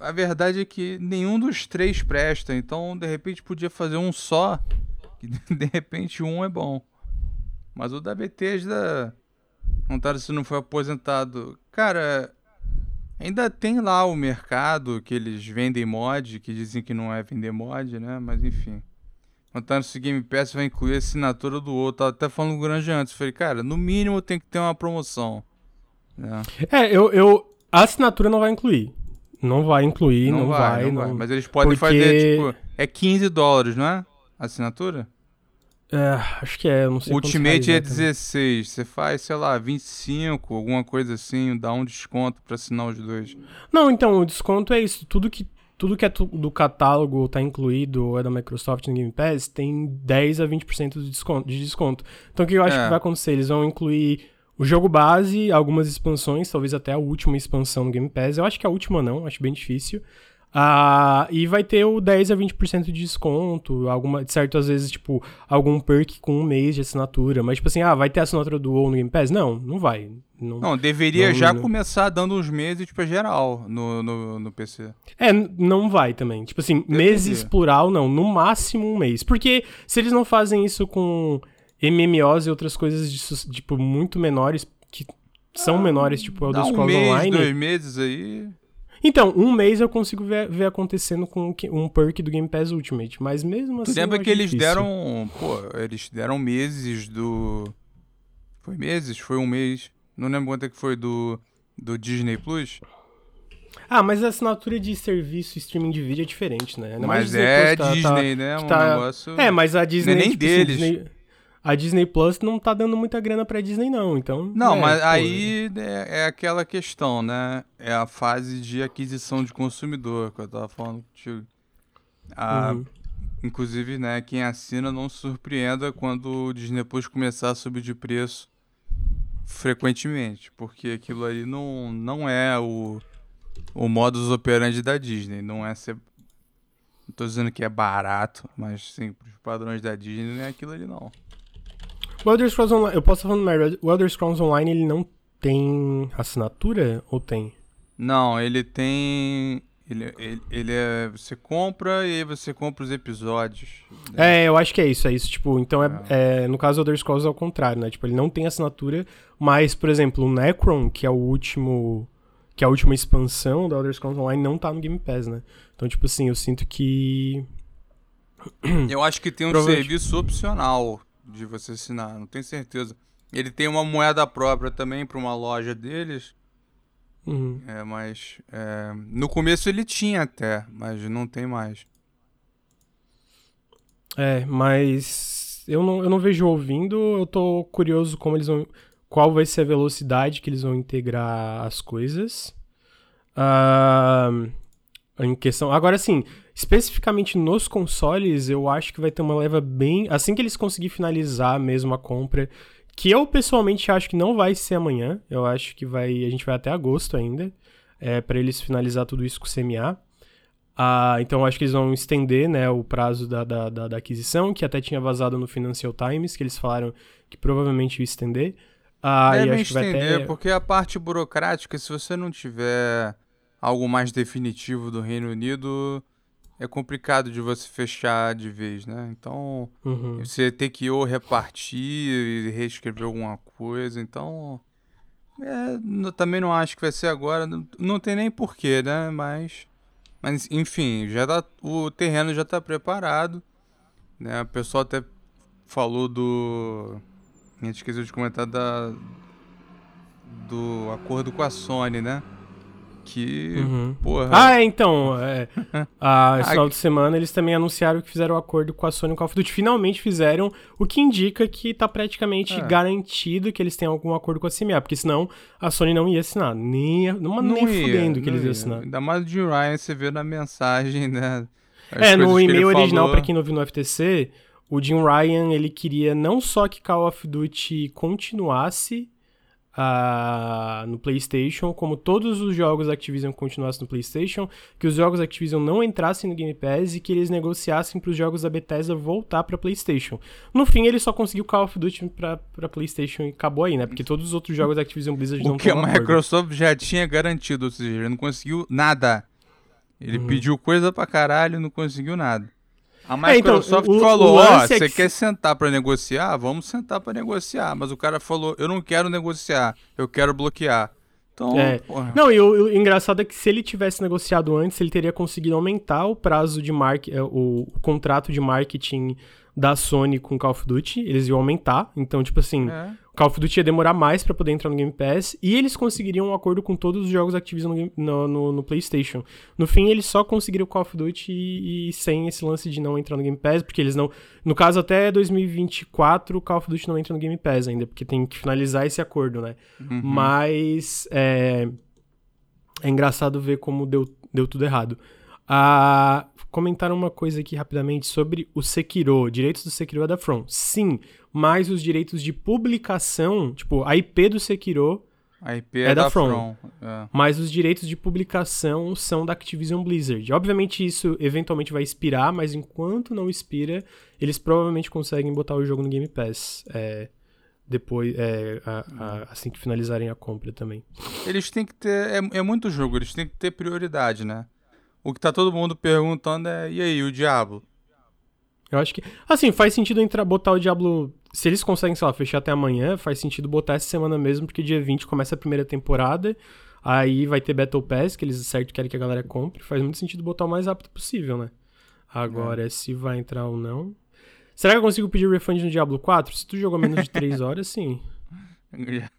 a verdade é que nenhum dos três presta, então de repente podia fazer um só, que de repente um é bom. Mas o da Bethesda, perguntaram se não foi aposentado. Cara, ainda tem lá o mercado que eles vendem mod, que dizem que não é vender mod, né? Mas enfim. Perguntaram se o Game Pass vai incluir a assinatura do outro. Tava até falando com o Grande antes. Falei, cara, no mínimo tem que ter uma promoção. Né? É, eu, eu. A assinatura não vai incluir. Não vai incluir, não, não vai, vai, não, vai. Mas eles podem porque... fazer, tipo, é 15 dólares, não é? A assinatura? É, acho que é, não sei Ultimate é 16, você faz, sei lá, 25, alguma coisa assim, dá um desconto pra assinar os dois. Não, então, o desconto é isso, tudo que tudo que é do catálogo tá incluído ou é da Microsoft no Game Pass, tem 10 a 20% de desconto, de desconto. Então o que eu acho é. que vai acontecer? Eles vão incluir o jogo base, algumas expansões, talvez até a última expansão no Game Pass. Eu acho que a última não, acho bem difícil. Ah, e vai ter o 10 a 20% de desconto, alguma, certo, às vezes, tipo, algum perk com um mês de assinatura. Mas, tipo assim, ah, vai ter assinatura do WoW no Game Pass? Não, não vai. Não, não deveria não, já não... começar dando uns meses, tipo, geral no, no, no PC. É, não vai também. Tipo assim, deveria. meses plural, não. No máximo um mês. Porque se eles não fazem isso com MMOs e outras coisas, de, tipo, muito menores, que são ah, menores, tipo, Elder Scrolls um mês, Online. dois meses aí... Então, um mês eu consigo ver, ver acontecendo com um perk do Game Pass Ultimate, mas mesmo assim. Tu lembra que eles difícil. deram. Pô, eles deram meses do. Foi meses? Foi um mês. Não lembro quanto é que foi do, do Disney Plus. Ah, mas a assinatura de serviço streaming de vídeo é diferente, né? Ainda mas é tá, Disney, tá, né? Um tá... negócio. É, mas a Disney. Não é nem tipo, assim, deles. Disney a Disney Plus não tá dando muita grana pra Disney, não, então... Não, é, mas pô, aí é, é, aquela questão, né? É a fase de aquisição de consumidor que eu tava falando contigo. A, uhum. Inclusive, né, quem assina não se surpreenda quando o Disney Plus começar a subir de preço frequentemente, porque aquilo ali não, não é o, o modus operandi da Disney, não é ser... Não tô dizendo que é barato, mas sim, pros padrões da Disney não é aquilo ali não. O Elder Scrolls Online, eu posso falar no Mary, o Elder Scrolls Online ele não tem assinatura ou tem? Não, ele tem. Ele, ele, ele é. Você compra e aí você compra os episódios. Né? É, eu acho que é isso, é isso. Tipo, então é, é. é no caso do Elder Scrolls é o contrário, né? Tipo, ele não tem assinatura, mas, por exemplo, o Necron, que é o último. Que é a última expansão do Elder Scrolls Online, não tá no Game Pass, né? Então, tipo assim, eu sinto que. Eu acho que tem um serviço opcional de você assinar, não tenho certeza. Ele tem uma moeda própria também para uma loja deles. Uhum. É, mas é, no começo ele tinha até, mas não tem mais. É, mas eu não, eu não vejo ouvindo, eu tô curioso como eles vão. Qual vai ser a velocidade que eles vão integrar as coisas. Uh, em questão. Agora sim, Especificamente nos consoles, eu acho que vai ter uma leva bem. Assim que eles conseguirem finalizar mesmo a compra, que eu pessoalmente acho que não vai ser amanhã. Eu acho que vai. A gente vai até agosto ainda. É, para eles finalizar tudo isso com o CMA. Ah, então eu acho que eles vão estender né, o prazo da, da, da, da, aquisição, que até tinha vazado no Financial Times, que eles falaram que provavelmente ia estender. Ah, Devem e acho estender, que vai até... porque a parte burocrática, se você não tiver algo mais definitivo do Reino Unido, é complicado de você fechar de vez, né? Então, uhum. você tem que ou repartir e reescrever alguma coisa. Então, é, também não acho que vai ser agora. Não, não tem nem porquê, né? Mas, mas enfim, já tá, o terreno já está preparado. Né? O pessoal até falou do. A gente esqueceu de comentar da, do acordo com a Sony, né? Que. Uhum. Porra. Ah, é, então. É, a, esse final de semana eles também anunciaram que fizeram o um acordo com a Sony Call of Duty. Finalmente fizeram, o que indica que tá praticamente é. garantido que eles têm algum acordo com a CMA, porque senão a Sony não ia assinar. Nem, não, não nem ia, fudendo que eles iam assinar. Ainda mais de Ryan, você vê na mensagem, né? é, no e-mail original, falou... pra quem não viu no FTC, o Jim Ryan ele queria não só que Call of Duty continuasse uh, no PlayStation, como todos os jogos Activision continuassem no PlayStation, que os jogos Activision não entrassem no Game Pass e que eles negociassem para os jogos da Bethesda voltar para PlayStation. No fim, ele só conseguiu Call of Duty para PlayStation e acabou aí, né? Porque todos os outros jogos Activision Blizzard o não que a Microsoft já tinha garantido, ou seja, ele não conseguiu nada. Ele uhum. pediu coisa pra caralho e não conseguiu nada. A Microsoft é, então, o, falou: Ó, oh, você é que... quer sentar para negociar? Vamos sentar para negociar. Mas o cara falou: eu não quero negociar, eu quero bloquear. Então, é. Não, e o, o, engraçado é que se ele tivesse negociado antes, ele teria conseguido aumentar o prazo de marketing, é, o, o, contrato de marketing da Sony com Call of Duty, eles iam aumentar. Então, tipo assim, é. Call of Duty ia demorar mais para poder entrar no Game Pass e eles conseguiriam um acordo com todos os jogos Activision no, no, no, no PlayStation. No fim, eles só conseguiram Call of Duty e, e, sem esse lance de não entrar no Game Pass, porque eles não. No caso, até 2024, Call of Duty não entra no Game Pass ainda, porque tem que finalizar esse acordo, né? Uhum. Mas. É, é engraçado ver como deu, deu tudo errado. Ah, comentaram uma coisa aqui rapidamente sobre o Sekiro. Direitos do Sekiro é da From. Sim, mas os direitos de publicação, tipo, a IP do Sekiro a IP é, é da, da, From. From. É. Mas os direitos de publicação são da Activision Blizzard. Obviamente isso eventualmente vai expirar, mas enquanto não expira, eles provavelmente conseguem botar o jogo no Game Pass. É, depois, é, a, a, assim que finalizarem a compra também. Eles têm que ter. É, é muito jogo, eles têm que ter prioridade, né? O que tá todo mundo perguntando é: e aí, o Diablo? Eu acho que. Assim, faz sentido entrar, botar o Diablo. Se eles conseguem, sei lá, fechar até amanhã, faz sentido botar essa semana mesmo, porque dia 20 começa a primeira temporada. Aí vai ter Battle Pass, que eles certo querem que a galera compre. Faz muito sentido botar o mais rápido possível, né? Agora, é. se vai entrar ou não. Será que eu consigo pedir refund no Diablo 4? Se tu jogou menos de 3 horas, sim.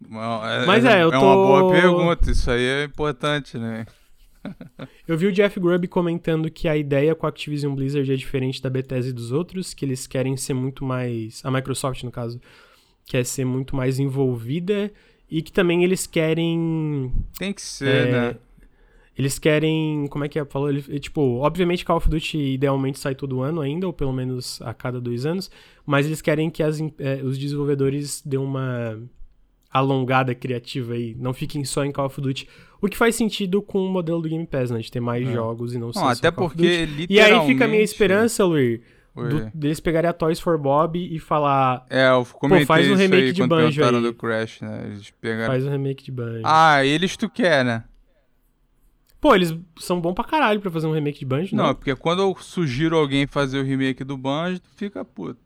É, Mas é, eu tô... É uma boa pergunta, isso aí é importante, né? Eu vi o Jeff Grubb comentando que a ideia com a Activision Blizzard é diferente da Bethesda e dos outros, que eles querem ser muito mais. A Microsoft, no caso, quer ser muito mais envolvida e que também eles querem. Tem que ser, é, né? Eles querem. Como é que é? Falou? Ele, tipo, obviamente Call of Duty idealmente sai todo ano ainda, ou pelo menos a cada dois anos, mas eles querem que as, é, os desenvolvedores dêem uma alongada criativa aí, não fiquem só em Call of Duty. O que faz sentido com o modelo do Game Pass, né? De ter mais é. jogos e não, não até porque, literalmente... E aí fica a minha esperança, Luir, do, deles pegarem a Toys for Bob e falar... É, eu comentei Pô, faz um remake de Banjo aí. do Crash, né? Eles pegaram... Faz um remake de Banjo. Ah, eles tu quer, né? Pô, eles são bons pra caralho pra fazer um remake de Banjo, não? Não, porque quando eu sugiro alguém fazer o remake do Banjo, tu fica puto.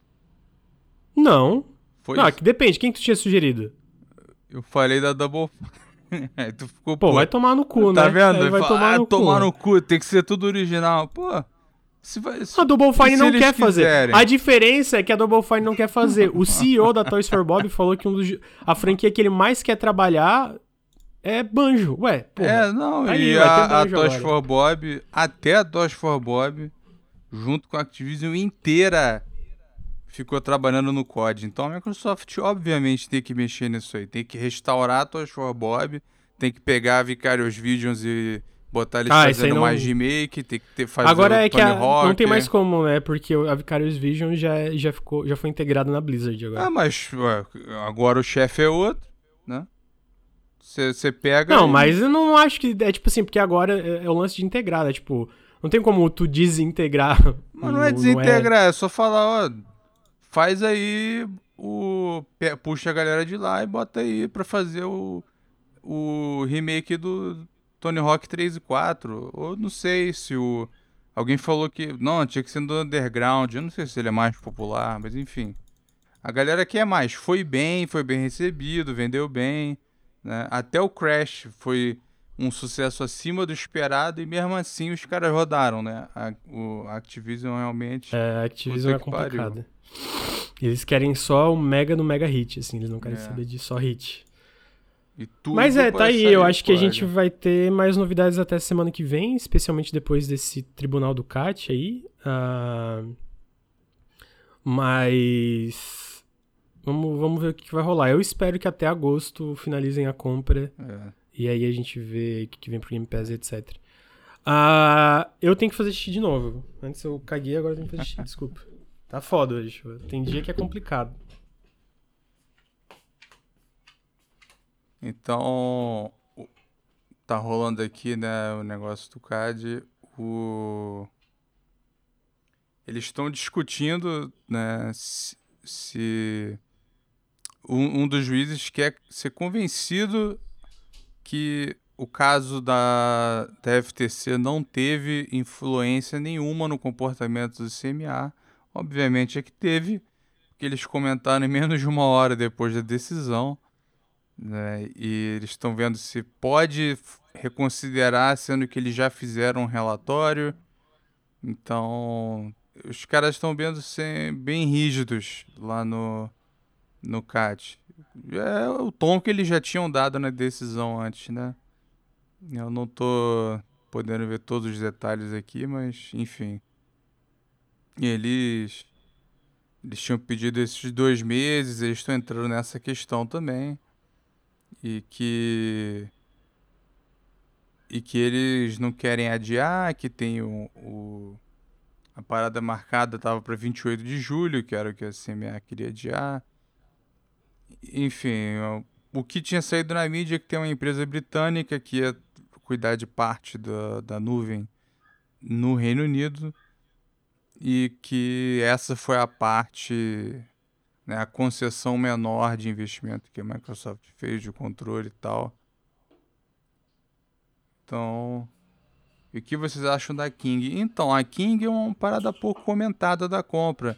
Não. Foi não, isso? É que depende. Quem que tu tinha sugerido? Eu falei da Double Aí tu ficou, pô, pô, vai tomar no cu, tá né? Tá vendo? Aí vai fala, tomar, ah, no, tomar cu. no cu, tem que ser tudo original. Pô, se vai, se, a Double Fine não quer fazer. Quiserem. A diferença é que a Double Fine não quer fazer. O CEO da Toys for Bob falou que um dos, a franquia que ele mais quer trabalhar é Banjo. Ué, pô. É, não, aí, e a, a Toys for Bob, até a Toys for Bob, junto com a Activision inteira ficou trabalhando no COD. Então a Microsoft, obviamente, tem que mexer nisso aí. Tem que restaurar a for Bob, tem que pegar a Vicarious Visions e botar eles ah, fazendo não... mais remake, tem que ter, fazer Agora é que a, não tem mais como, né? Porque a Vicarious Vision já, já, ficou, já foi integrado na Blizzard agora. Ah, mas agora o chefe é outro, né? Você pega. Não, e... mas eu não acho que. É tipo assim, porque agora é, é o lance de integrar, né? Tipo, não tem como tu desintegrar. Mas não é desintegrar, é... é só falar, ó faz aí o. Puxa a galera de lá e bota aí pra fazer o, o remake do Tony Hawk 3 e 4. Ou não sei se o. Alguém falou que. Não, tinha que ser do Underground. Eu não sei se ele é mais popular, mas enfim. A galera quer mais. Foi bem, foi bem recebido, vendeu bem. Né? Até o Crash foi um sucesso acima do esperado e mesmo assim os caras rodaram, né? A, o Activision realmente. É, a Activision é complicada. Eles querem só o mega no mega hit, assim, eles não querem é. saber de só hit. Mas é, tá aí, eu acho que a gente vai ter mais novidades até semana que vem, especialmente depois desse tribunal do CAT aí. Uh, mas vamos, vamos ver o que vai rolar. Eu espero que até agosto finalizem a compra. É. E aí a gente vê o que vem pro Game Pass, etc. Uh, ah, eu tenho que fazer xixi de novo. Antes eu caguei, agora eu tenho que fazer xixi, desculpa. Tá foda hoje. Tem dia que é complicado. Então, tá rolando aqui, né, o negócio do CAD. O... Eles estão discutindo, né, se, um, um, dos juízes quer ser convencido que o caso da, da FTC não teve influência nenhuma no comportamento do CMA Obviamente é que teve, que eles comentaram em menos de uma hora depois da decisão, né? E eles estão vendo se pode reconsiderar, sendo que eles já fizeram um relatório. Então, os caras estão vendo ser bem rígidos lá no, no CAT. É o tom que eles já tinham dado na decisão antes, né? Eu não tô podendo ver todos os detalhes aqui, mas enfim. E eles, eles tinham pedido esses dois meses, eles estão entrando nessa questão também. E que. e que eles não querem adiar, que tem o, o a parada marcada estava para 28 de julho, que era o que a CMA queria adiar. Enfim, o que tinha saído na mídia é que tem uma empresa britânica que ia cuidar de parte da, da nuvem no Reino Unido e que essa foi a parte, né, a concessão menor de investimento que a Microsoft fez de controle e tal. Então, e o que vocês acham da King? Então, a King é uma parada pouco comentada da compra.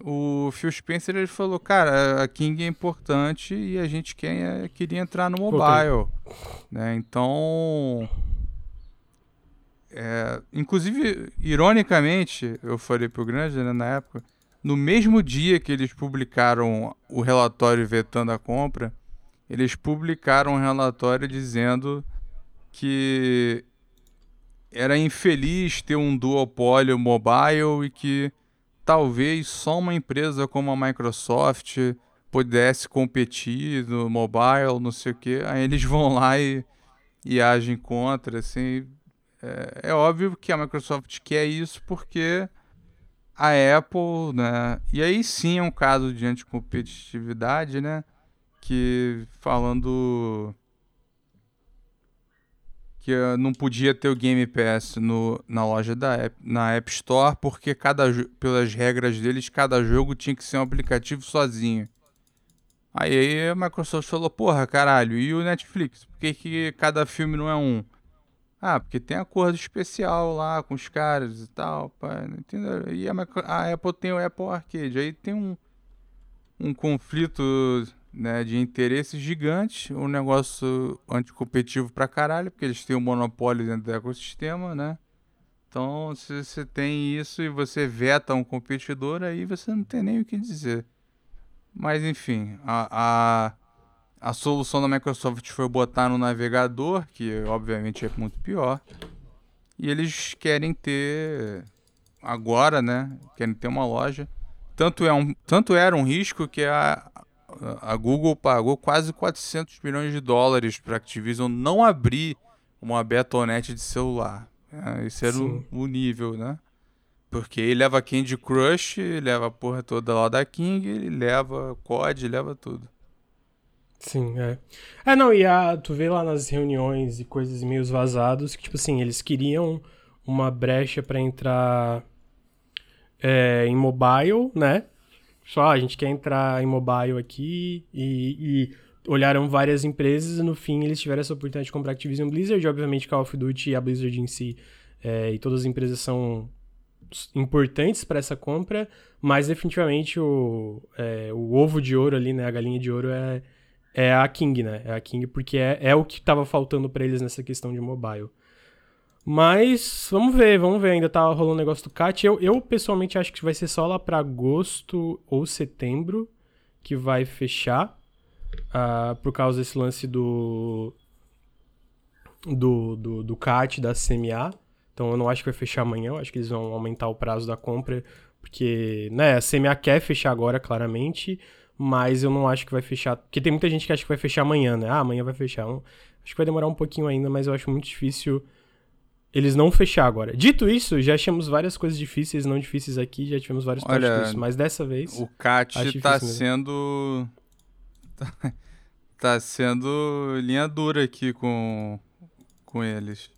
O Phil Spencer ele falou, cara, a King é importante e a gente quer, queria entrar no mobile. Né? Então. É, inclusive, ironicamente, eu falei pro Grande né, na época, no mesmo dia que eles publicaram o relatório vetando a compra, eles publicaram um relatório dizendo que era infeliz ter um duopólio mobile e que talvez só uma empresa como a Microsoft pudesse competir no mobile, não sei o que. Aí eles vão lá e, e agem contra, assim. É, é óbvio que a Microsoft quer isso porque a Apple, né? E aí sim é um caso de anticompetitividade, né? Que falando que não podia ter o Game Pass no, na loja da App, na App Store, porque cada, pelas regras deles, cada jogo tinha que ser um aplicativo sozinho. Aí, a Microsoft falou, porra, caralho, e o Netflix? Por que, que cada filme não é um? Ah, porque tem acordo especial lá com os caras e tal, pá, entendeu? E a, a Apple tem o Apple Arcade, aí tem um, um conflito né, de interesses gigantes, um negócio anticompetitivo pra caralho, porque eles têm um monopólio dentro do ecossistema, né? Então, se você tem isso e você veta um competidor, aí você não tem nem o que dizer. Mas, enfim, a, a, a solução da Microsoft foi botar no navegador, que obviamente é muito pior. E eles querem ter agora, né? Querem ter uma loja. Tanto, é um, tanto era um risco que a, a Google pagou quase 400 milhões de dólares para a Activision não abrir uma Betonet de celular. É, esse era o, o, nível, né? Porque ele leva Candy Crush, leva a porra toda lá da King, ele leva COD, leva tudo. Sim, é. É, não, e a, tu vê lá nas reuniões e coisas meio vazados que, tipo assim, eles queriam uma brecha para entrar é, em mobile, né? Só, a gente quer entrar em mobile aqui e, e olharam várias empresas e no fim eles tiveram essa oportunidade de comprar Activision Blizzard. Obviamente, Call of Duty e a Blizzard em si é, e todas as empresas são importantes para essa compra, mas definitivamente o, é, o ovo de ouro ali, né, a galinha de ouro é, é a King, né? É a King porque é, é o que estava faltando para eles nessa questão de mobile. Mas vamos ver, vamos ver. Ainda tá rolando o negócio do CAT. Eu, eu pessoalmente acho que vai ser só lá para agosto ou setembro que vai fechar. Uh, por causa desse lance do, do, do, do CAT, da CMA. Então eu não acho que vai fechar amanhã. Eu acho que eles vão aumentar o prazo da compra. Porque, né, a CMA quer fechar agora, claramente. Mas eu não acho que vai fechar. Porque tem muita gente que acha que vai fechar amanhã, né? Ah, amanhã vai fechar. Acho que vai demorar um pouquinho ainda, mas eu acho muito difícil eles não fechar agora. Dito isso, já achamos várias coisas difíceis não difíceis aqui, já tivemos vários Olha, mas dessa vez. O CAT tá sendo. tá sendo linha dura aqui com, com eles.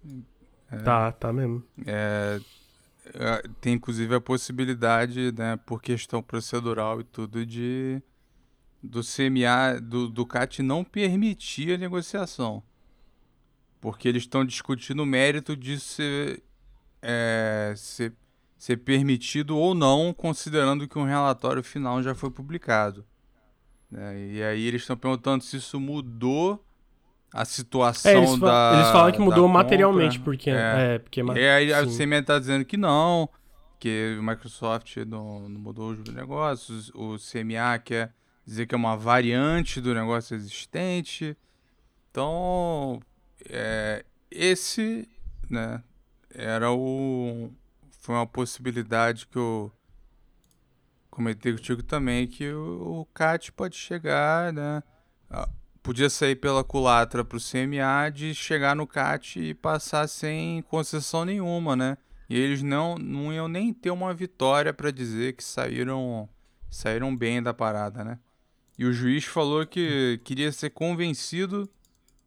É, tá, tá mesmo. É, é, tem inclusive a possibilidade, né, por questão procedural e tudo, de do CMA, do, CAT não permitir a negociação porque eles estão discutindo o mérito de ser, é, ser, ser permitido ou não, considerando que um relatório final já foi publicado. É, e aí eles estão perguntando se isso mudou a situação é, eles da. Eles falam que mudou materialmente, porque. É, é porque e aí a CME está dizendo que não, que o Microsoft não, não mudou os negócios, o CMA quer dizer que é uma variante do negócio existente. Então, é, esse, né, era o foi uma possibilidade que eu comentei contigo também que o, o CAT pode chegar, né, podia sair pela culatra pro CMA de chegar no CAT e passar sem concessão nenhuma, né? E eles não, não iam nem ter uma vitória para dizer que saíram saíram bem da parada, né? E o juiz falou que queria ser convencido,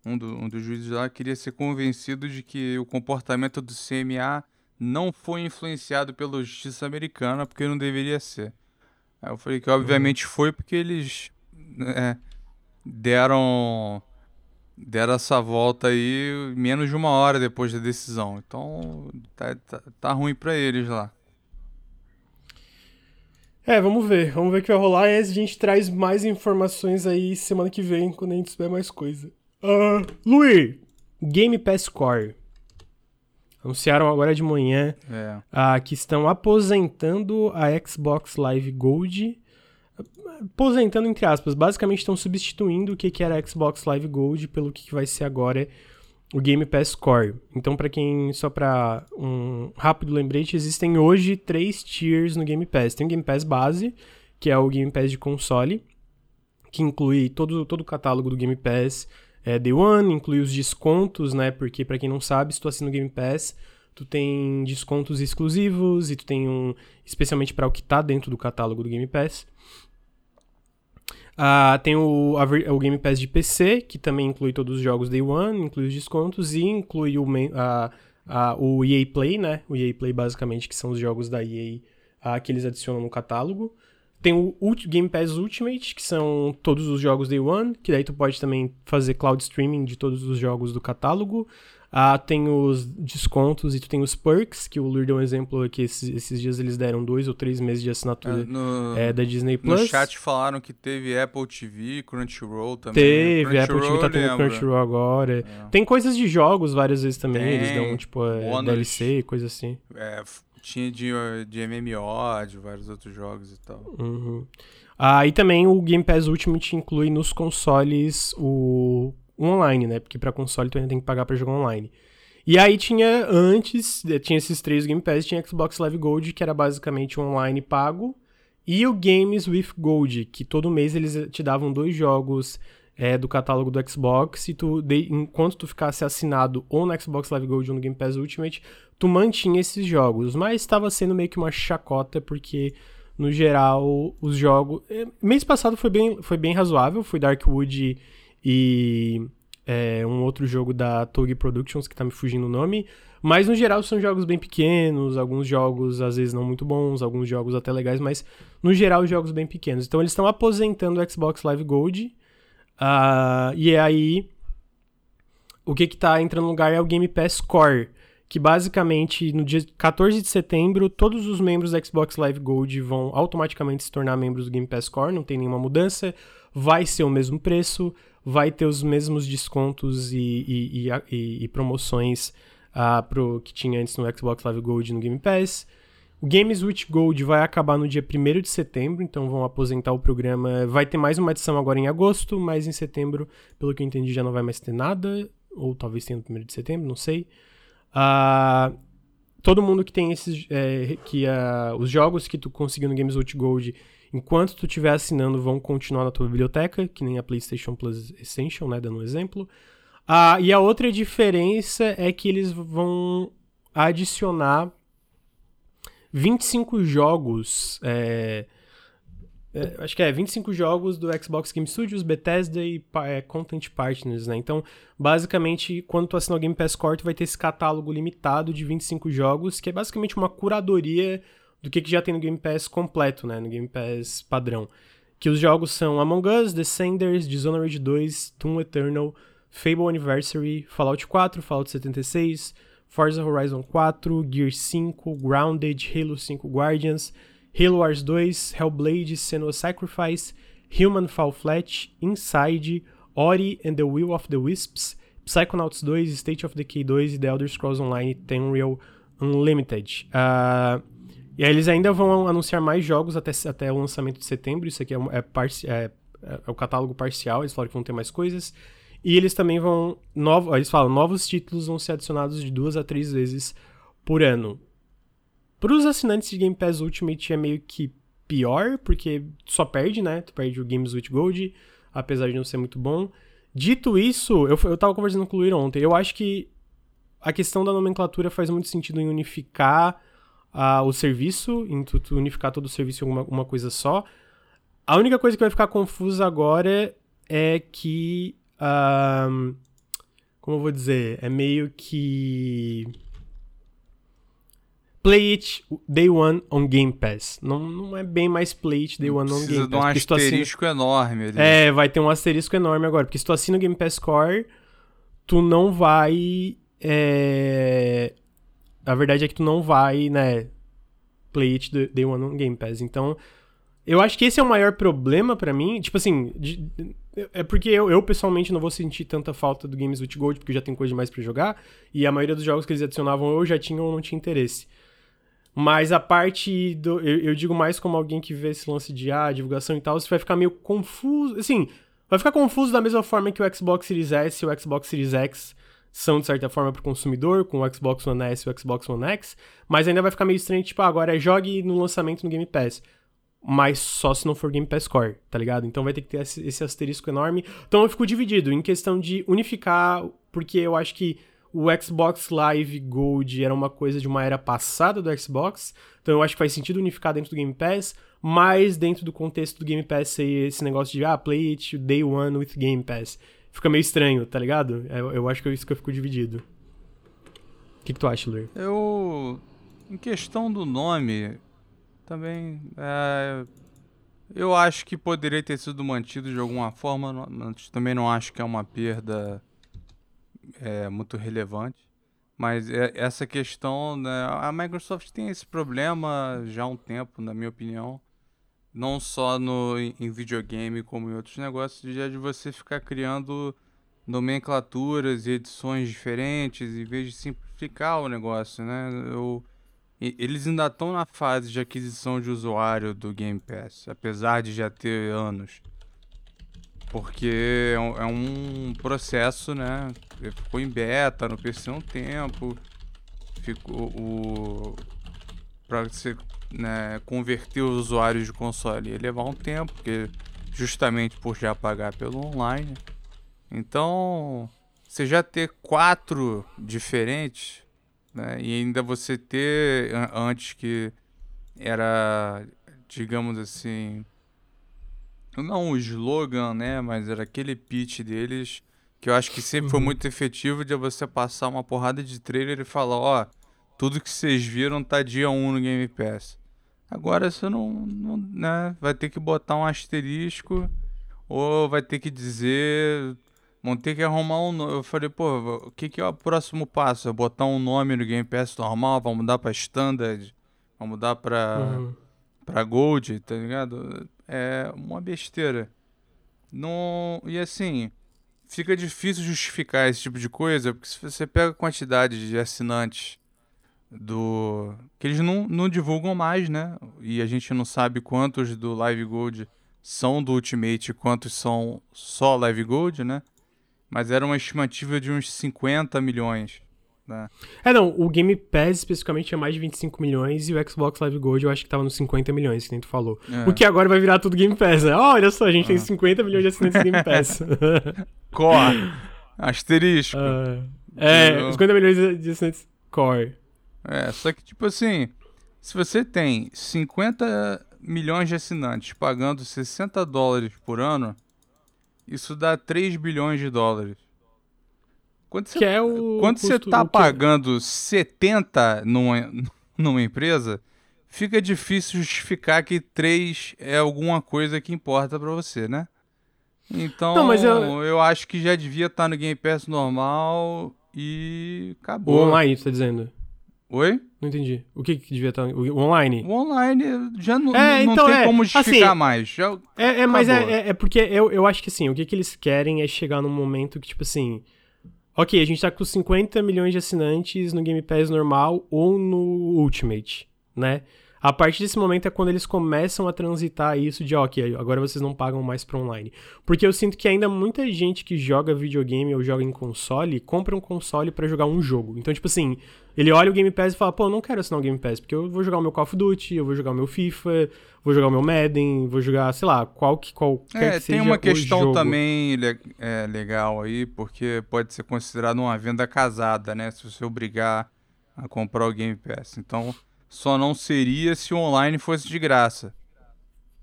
um, do, um dos juízes lá queria ser convencido de que o comportamento do CMA não foi influenciado pela justiça americana, porque não deveria ser. Aí eu falei que obviamente foi porque eles né, deram deram essa volta aí menos de uma hora depois da decisão. Então tá, tá, tá ruim para eles lá. É, vamos ver. Vamos ver o que vai rolar e a gente traz mais informações aí semana que vem, quando a gente tiver mais coisa. Uh, Luiz, Game Pass Core. Anunciaram agora de manhã é. uh, que estão aposentando a Xbox Live Gold. Aposentando entre aspas, basicamente estão substituindo o que, que era a Xbox Live Gold pelo que, que vai ser agora o Game Pass Core. Então, para quem, só para um rápido lembrete, existem hoje três tiers no Game Pass. Tem o Game Pass base, que é o Game Pass de console, que inclui todo, todo o catálogo do Game Pass é, Day One, inclui os descontos, né? Porque, para quem não sabe, se tu assina o Game Pass, tu tem descontos exclusivos e tu tem um. especialmente para o que tá dentro do catálogo do Game Pass. Uh, tem o, a, o Game Pass de PC, que também inclui todos os jogos Day One, inclui os descontos e inclui o, uh, uh, o EA Play, né? O EA Play, basicamente, que são os jogos da EA que eles adicionam no catálogo. Tem o Game Pass Ultimate, que são todos os jogos Day One, que daí tu pode também fazer cloud streaming de todos os jogos do catálogo. Ah, tem os descontos e tu tem os perks, que o Lur deu um exemplo aqui, esses, esses dias eles deram dois ou três meses de assinatura é, no, é, da Disney Plus. No chat falaram que teve Apple TV, Crunchyroll também. Teve, Crunchyroll, Apple TV tá tendo Crunchyroll agora. É. Tem coisas de jogos várias vezes também, tem, eles dão tipo é, DLC, coisa assim. É, tinha de, de MMO, de vários outros jogos e tal. Uhum. Ah, e também o Game Pass Ultimate inclui nos consoles o online, né? Porque para console tu ainda tem que pagar para jogar online. E aí tinha antes, eh, tinha esses três Game Pass, tinha Xbox Live Gold, que era basicamente online pago, e o Games with Gold, que todo mês eles te davam dois jogos é, do catálogo do Xbox, e tu, de, enquanto tu ficasse assinado ou no Xbox Live Gold ou no Game Pass Ultimate, tu mantinha esses jogos. Mas estava sendo meio que uma chacota, porque no geral os jogos. Eh, mês passado foi bem, foi bem razoável, foi Darkwood e é, um outro jogo da Togi Productions, que tá me fugindo o nome. Mas no geral são jogos bem pequenos, alguns jogos às vezes não muito bons, alguns jogos até legais, mas no geral jogos bem pequenos. Então eles estão aposentando o Xbox Live Gold. Uh, e aí o que que tá entrando no lugar é o Game Pass Core, que basicamente no dia 14 de setembro todos os membros do Xbox Live Gold vão automaticamente se tornar membros do Game Pass Core, não tem nenhuma mudança, vai ser o mesmo preço, vai ter os mesmos descontos e, e, e, e promoções uh, pro que tinha antes no Xbox Live Gold e no Game Pass. O Games with Gold vai acabar no dia 1 de setembro, então vão aposentar o programa. Vai ter mais uma edição agora em agosto, mas em setembro, pelo que eu entendi, já não vai mais ter nada. Ou talvez tenha no 1 de setembro, não sei. Uh, todo mundo que tem esses. É, que uh, os jogos que tu conseguiu no Games with Gold enquanto tu estiver assinando, vão continuar na tua biblioteca, que nem a PlayStation Plus Essential, né, dando um exemplo. Ah, e a outra diferença é que eles vão adicionar 25 jogos. É, é, acho que é 25 jogos do Xbox Game Studios, Bethesda e é, Content Partners, né? Então, basicamente, quando tu assinar o Game Pass Core, tu vai ter esse catálogo limitado de 25 jogos, que é basicamente uma curadoria do que, que já tem no Game Pass completo, né? No Game Pass padrão. Que os jogos são Among Us, Descenders, Dishonored 2, Doom Eternal, Fable Anniversary, Fallout 4, Fallout 76, Forza Horizon 4, Gear 5, Grounded, Halo 5 Guardians, Halo Wars 2, Hellblade, Senua's Sacrifice, Human Fall Flat, Inside, Ori and the Will of the Wisps, Psychonauts 2, State of Decay 2 e The Elder Scrolls Online Tenreal Unlimited. Uh, e aí eles ainda vão anunciar mais jogos até, até o lançamento de setembro. Isso aqui é, é, é, é, o catálogo parcial, eles falaram que vão ter mais coisas. E eles também vão. Novo, eles falam, novos títulos vão ser adicionados de duas a três vezes por ano. Para os assinantes de Game Pass Ultimate é meio que pior, porque só perde, né? Tu perde o Games with Gold, apesar de não ser muito bom. Dito isso, eu, eu tava conversando com o Luir ontem, eu acho que a questão da nomenclatura faz muito sentido em unificar uh, o serviço, em tu, tu unificar todo o serviço em uma, uma coisa só. A única coisa que vai ficar confusa agora é que. Uh, como eu vou dizer? É meio que. Play it day one on Game Pass. Não, não é bem mais play it day one on Game Pass. Precisa de um asterisco assina... enorme ali. É, vai ter um asterisco enorme agora. Porque se tu assina o Game Pass Core, tu não vai. É... A verdade é que tu não vai, né? Play it day one on Game Pass. Então, eu acho que esse é o maior problema para mim. Tipo assim, de, é porque eu, eu, pessoalmente não vou sentir tanta falta do Games with Gold, porque já tem coisa demais para jogar. E a maioria dos jogos que eles adicionavam eu já tinha ou não tinha interesse. Mas a parte do. Eu, eu, digo mais como alguém que vê esse lance de ah, divulgação e tal, você vai ficar meio confuso. Assim, vai ficar confuso da mesma forma que o Xbox Series S e o Xbox Series X são, de certa forma, para o consumidor, com o Xbox One S e o Xbox One X. Mas ainda vai ficar meio estranho, tipo, ah, agora é jogue no lançamento no Game Pass. Mas só se não for Game Pass Core, tá ligado? Então vai ter que ter esse, asterisco enorme. Então eu fico dividido em questão de unificar, porque eu acho que o Xbox Live Gold era uma coisa de uma era passada do Xbox, então eu acho que faz sentido unificar dentro do Game Pass, mas dentro do contexto do Game Pass ser esse negócio de, ah, play it day one with Game Pass. Fica meio estranho, tá ligado? Eu, eu acho que é isso que eu fico dividido. O que, que tu acha, Luir? Eu. Em questão do nome, também. É, eu acho que poderia ter sido mantido de alguma forma. Também não acho que é uma perda é, muito relevante. Mas é, essa questão, né, a Microsoft tem esse problema já há um tempo, na minha opinião. Não só no, em videogame, como em outros negócios, já de você ficar criando nomenclaturas e edições diferentes, em vez de simplificar o negócio, né? Eu, eles ainda estão na fase de aquisição de usuário do Game Pass, apesar de já ter anos. Porque é um, é processo, né? Ficou em beta no PC um tempo. Ficou o. Pra você né, converter os usuários de console ia levar um tempo, porque justamente por já pagar pelo online. Então, você já ter quatro diferentes, né, e ainda você ter antes que era, digamos assim, não o slogan, né? Mas era aquele pitch deles que eu acho que sempre foi uhum. muito efetivo de você passar uma porrada de trailer e falar, ó, tudo que vocês viram tá dia 1 no Game Pass. Agora você não, não né, vai ter que botar um asterisco ou vai ter que dizer, vão ter que arrumar um nome. Eu falei, pô, o que, que é o próximo passo? É botar um nome no Game Pass normal, vamos mudar pra Standard, vamos mudar pra, uhum. pra Gold, tá ligado? é uma besteira. Não, e assim, fica difícil justificar esse tipo de coisa, porque se você pega a quantidade de assinantes do. que eles não, não divulgam mais, né? E a gente não sabe quantos do Live Gold são do Ultimate e quantos são só Live Gold, né? Mas era uma estimativa de uns 50 milhões né? É, não, o Game Pass especificamente é mais de 25 milhões e o Xbox Live Gold eu acho que tava nos 50 milhões, que nem tu falou. É. O que agora vai virar tudo Game Pass, né? Olha só, a gente ah. tem 50 milhões de assinantes Game Pass. Core. Asterisco. Uh, é, 50 milhões de assinantes Core. É, só que tipo assim, se você tem 50 milhões de assinantes pagando 60 dólares por ano, isso dá 3 bilhões de dólares. Quando você, que é o quando custo, você tá pagando 70 numa, numa empresa, fica difícil justificar que 3 é alguma coisa que importa para você, né? Então, Não, eu... eu acho que já devia estar tá no Game Pass normal e acabou. O online, você tá dizendo? Oi? Não entendi. O que, que devia estar? Tá, o online? O online já não, é, não então, tem é, como justificar assim, mais. Já é, é mas é, é, é, porque eu, eu acho que assim, o que, que eles querem é chegar num momento que, tipo assim, Ok, a gente tá com 50 milhões de assinantes no Game Pass normal ou no Ultimate, né? A partir desse momento é quando eles começam a transitar isso de, ok, agora vocês não pagam mais pra online. Porque eu sinto que ainda muita gente que joga videogame ou joga em console, compra um console para jogar um jogo. Então, tipo assim, ele olha o Game Pass e fala, pô, eu não quero assinar o Game Pass, porque eu vou jogar o meu Call of Duty, eu vou jogar o meu FIFA, vou jogar o meu Madden, vou jogar, sei lá, qual que, qualquer é, que seja tem uma questão também é, legal aí, porque pode ser considerado uma venda casada, né? Se você obrigar a comprar o Game Pass. Então, só não seria se o online fosse de graça.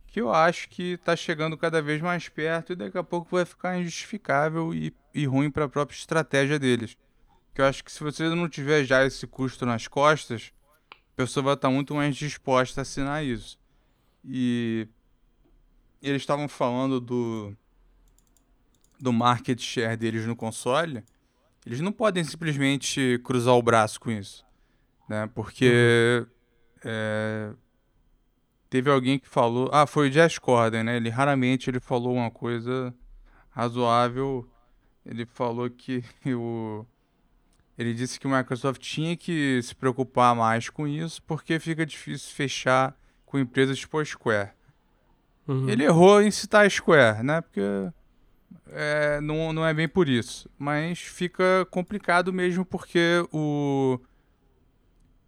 Que eu acho que está chegando cada vez mais perto e daqui a pouco vai ficar injustificável e, e ruim para a própria estratégia deles. Que eu acho que se você não tiver já esse custo nas costas, a pessoa vai estar tá muito mais disposta a assinar isso. E eles estavam falando do do market share deles no console, eles não podem simplesmente cruzar o braço com isso, né? Porque uhum é, teve alguém que falou. Ah, foi o Jazz Corden, né? Ele raramente ele falou uma coisa razoável. Ele falou que o. Ele disse que o Microsoft tinha que se preocupar mais com isso porque fica difícil fechar com empresas tipo a Square. Uhum. Ele errou em citar a Square, né? Porque é, não, não é bem por isso. Mas fica complicado mesmo porque o,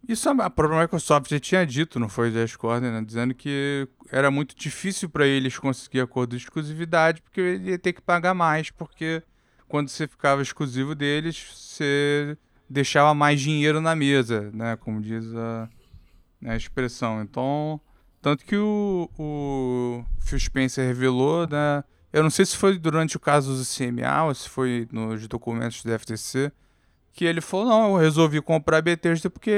isso a própria Microsoft já tinha dito, não foi, Discord, né? Dizendo que era muito difícil para eles conseguir acordo de exclusividade, porque ele ia ter que pagar mais, porque quando você ficava exclusivo deles, você deixava mais dinheiro na mesa, né? Como diz a, né, a expressão. Então, tanto que o, o Phil Spencer revelou, né? Eu não sei se foi durante o caso do CMA ou se foi nos documentos do FTC, que ele falou, não, eu resolvi comprar a Bethesda porque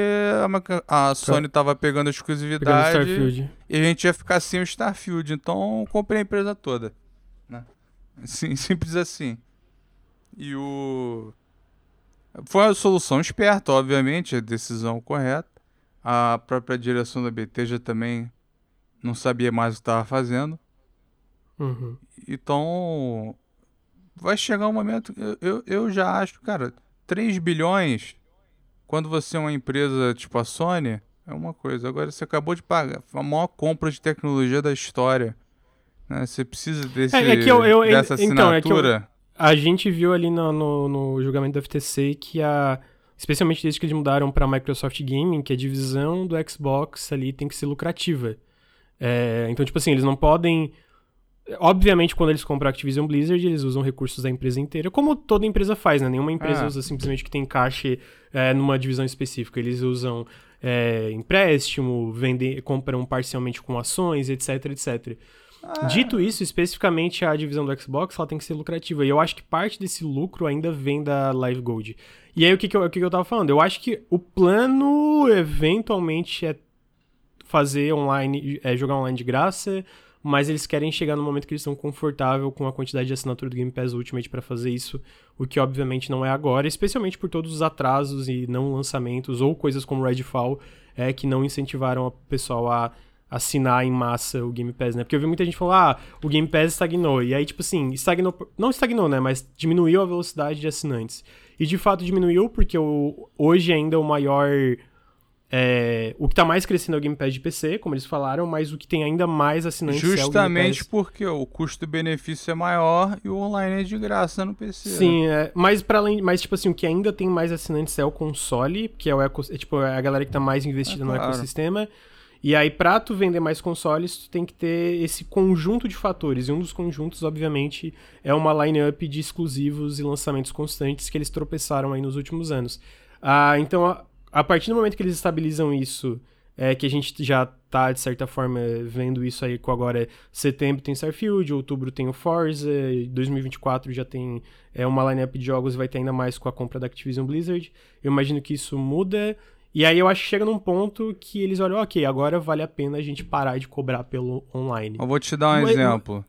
a, a Sony tava pegando a exclusividade pegando e a gente ia ficar sem o Starfield, então comprei a empresa toda. Né? Sim, simples assim. E o... Foi a solução esperta, obviamente, a decisão correta. A própria direção da Bethesda também não sabia mais o que estava fazendo. Uhum. Então, vai chegar um momento. Eu, eu, eu já acho, cara 3 bilhões, quando você é uma empresa tipo a Sony, é uma coisa. Agora você acabou de pagar a maior compra de tecnologia da história. Né? Você precisa desse, é, é que eu, eu, dessa assinatura. Então, é eu, a gente viu ali no, no, no, julgamento do FTC que a. Especialmente desde que eles mudaram para Microsoft Gaming, que a divisão do Xbox ali tem que ser lucrativa. É, então, tipo assim, eles não podem Obviamente, quando eles compram a Activision Blizzard, eles usam recursos da empresa inteira, como toda empresa faz, né? Nenhuma empresa ah. usa simplesmente que tem caixa é, numa divisão específica. Eles usam é, empréstimo, vendem, compram parcialmente com ações, etc, etc. Ah. Dito isso, especificamente a divisão do Xbox, ela tem que ser lucrativa. E eu acho que parte desse lucro ainda vem da Live Gold. E aí, o que, que, eu, o que, que eu tava falando? Eu acho que o plano, eventualmente, é fazer online, é jogar online de graça, mas eles querem chegar no momento que eles estão confortável com a quantidade de assinatura do Game Pass Ultimate para fazer isso, o que obviamente não é agora, especialmente por todos os atrasos e não lançamentos ou coisas como Redfall é, que não incentivaram o pessoal a assinar em massa o Game Pass, né? Porque eu vi muita gente falar, ah, o Game Pass estagnou. E aí, tipo assim, estagnou, não estagnou, né? Mas diminuiu a velocidade de assinantes. E de fato diminuiu porque o, hoje ainda o maior é, o que está mais crescendo é o Game Pass de PC, como eles falaram, mas o que tem ainda mais assinantes Justamente é o porque o custo-benefício é maior e o online é de graça no PC. Né? Sim, né? é, mas para além, mas tipo assim, o que ainda tem mais assinantes é o console, que é o eco, é, tipo é a galera que está mais investida é, no claro. ecossistema. E aí, pra tu vender mais consoles, tu tem que ter esse conjunto de fatores. E um dos conjuntos, obviamente, é uma line-up de exclusivos e lançamentos constantes que eles tropeçaram aí nos últimos anos. Ah, então, a partir do momento que eles estabilizam isso, é que a gente já tá, de certa forma, vendo isso aí com agora setembro tem Starfield, outubro tem o Forza, 2024 já tem é, uma lineup de jogos vai ter ainda mais com a compra da Activision Blizzard. Eu imagino que isso muda. E aí eu acho que chega num ponto que eles olham, ok, agora vale a pena a gente parar de cobrar pelo online. Eu vou te dar um Mas, exemplo.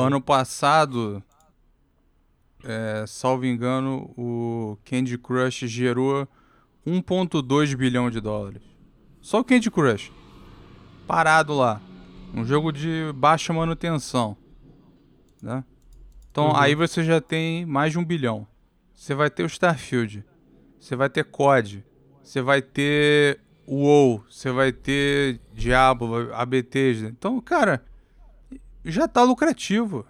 Ano passado, é, salvo engano, o Candy Crush gerou 1.2 bilhão de dólares. Só o Candy Crush. Parado lá. Um jogo de baixa manutenção. Né? Então uhum. aí você já tem mais de um bilhão. Você vai ter o Starfield. Você vai ter COD. Você vai ter WoW, você vai ter Diablo, ABT. Então, cara, já tá lucrativo.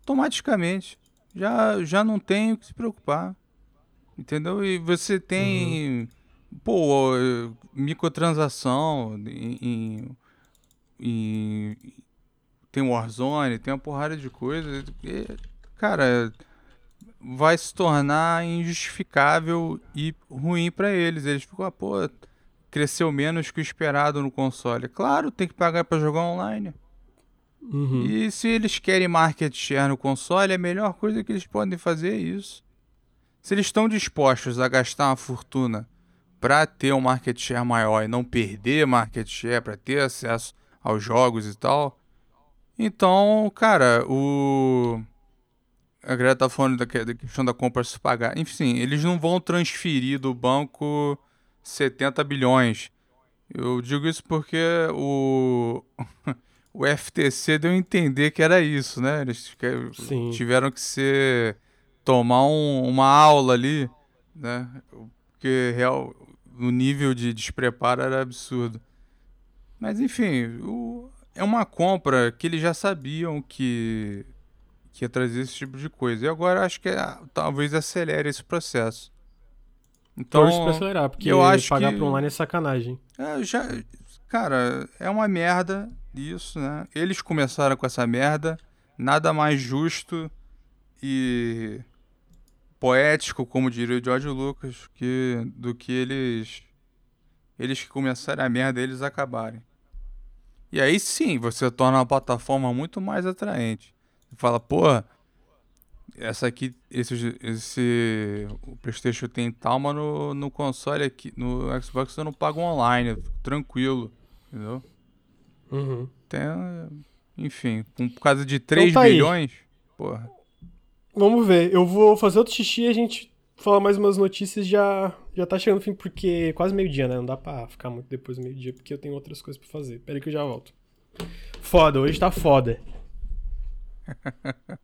Automaticamente. Já, já não tem o que se preocupar. Entendeu? E você tem. Uhum. Pô, microtransação em, em, em, tem Warzone, tem uma porrada de coisas. E, cara, vai se tornar injustificável e ruim para eles. Eles ficam, ah, pô, cresceu menos que o esperado no console. Claro, tem que pagar para jogar online. Uhum. E se eles querem market share no console, a melhor coisa que eles podem fazer é isso. Se eles estão dispostos a gastar uma fortuna para ter um market share maior e não perder market share, para ter acesso aos jogos e tal, então, cara, o a Greta tá falando da, questão da compra se pagar. Enfim, eles não vão transferir do banco 70 bilhões. Eu digo isso porque o, o FTC deu a entender que era isso, né? Eles Sim. tiveram que ser tomar um, uma aula ali, né? Porque real, o nível de despreparo era absurdo. Mas enfim, o, é uma compra que eles já sabiam que que ia trazer esse tipo de coisa. E agora acho que é, talvez acelere esse processo. Então, Torce pra acelerar, porque eu acho pagar que... pro online é sacanagem. É, já, cara, é uma merda isso, né? Eles começaram com essa merda, nada mais justo e poético, como diria o George Lucas, que, do que eles eles que começaram a merda, eles acabarem. E aí sim, você torna a plataforma muito mais atraente fala, pô, essa aqui, esse, esse o PlayStation tem tal, mas no, no console aqui, no Xbox eu não pago online, tranquilo, entendeu? Uhum. Tem, enfim, por causa de 3 então tá bilhões, aí. porra. Vamos ver, eu vou fazer outro xixi e a gente fala mais umas notícias já já tá chegando no fim, porque é quase meio-dia, né? Não dá pra ficar muito depois do meio-dia, porque eu tenho outras coisas pra fazer. Pera aí que eu já volto. Foda, hoje tá foda.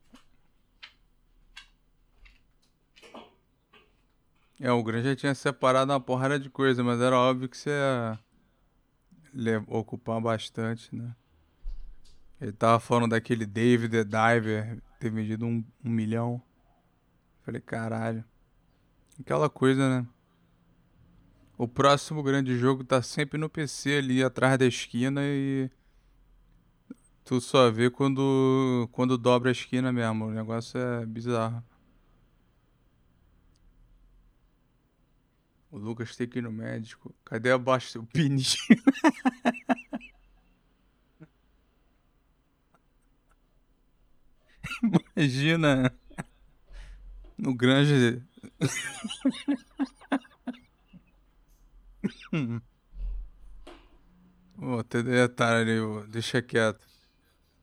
É, o Grande já tinha separado uma porrada de coisa, mas era óbvio que você ia ocupar bastante, né? Ele tava falando daquele David the Diver ter vendido um, um milhão. Falei, caralho. Aquela coisa, né? O próximo grande jogo tá sempre no PC ali atrás da esquina e Tu só vê quando, quando dobra a esquina mesmo. O negócio é bizarro. O Lucas tem que ir no médico. Cadê abaixo o pininho? Imagina no grande. Vou até deletar ali, deixa quieto.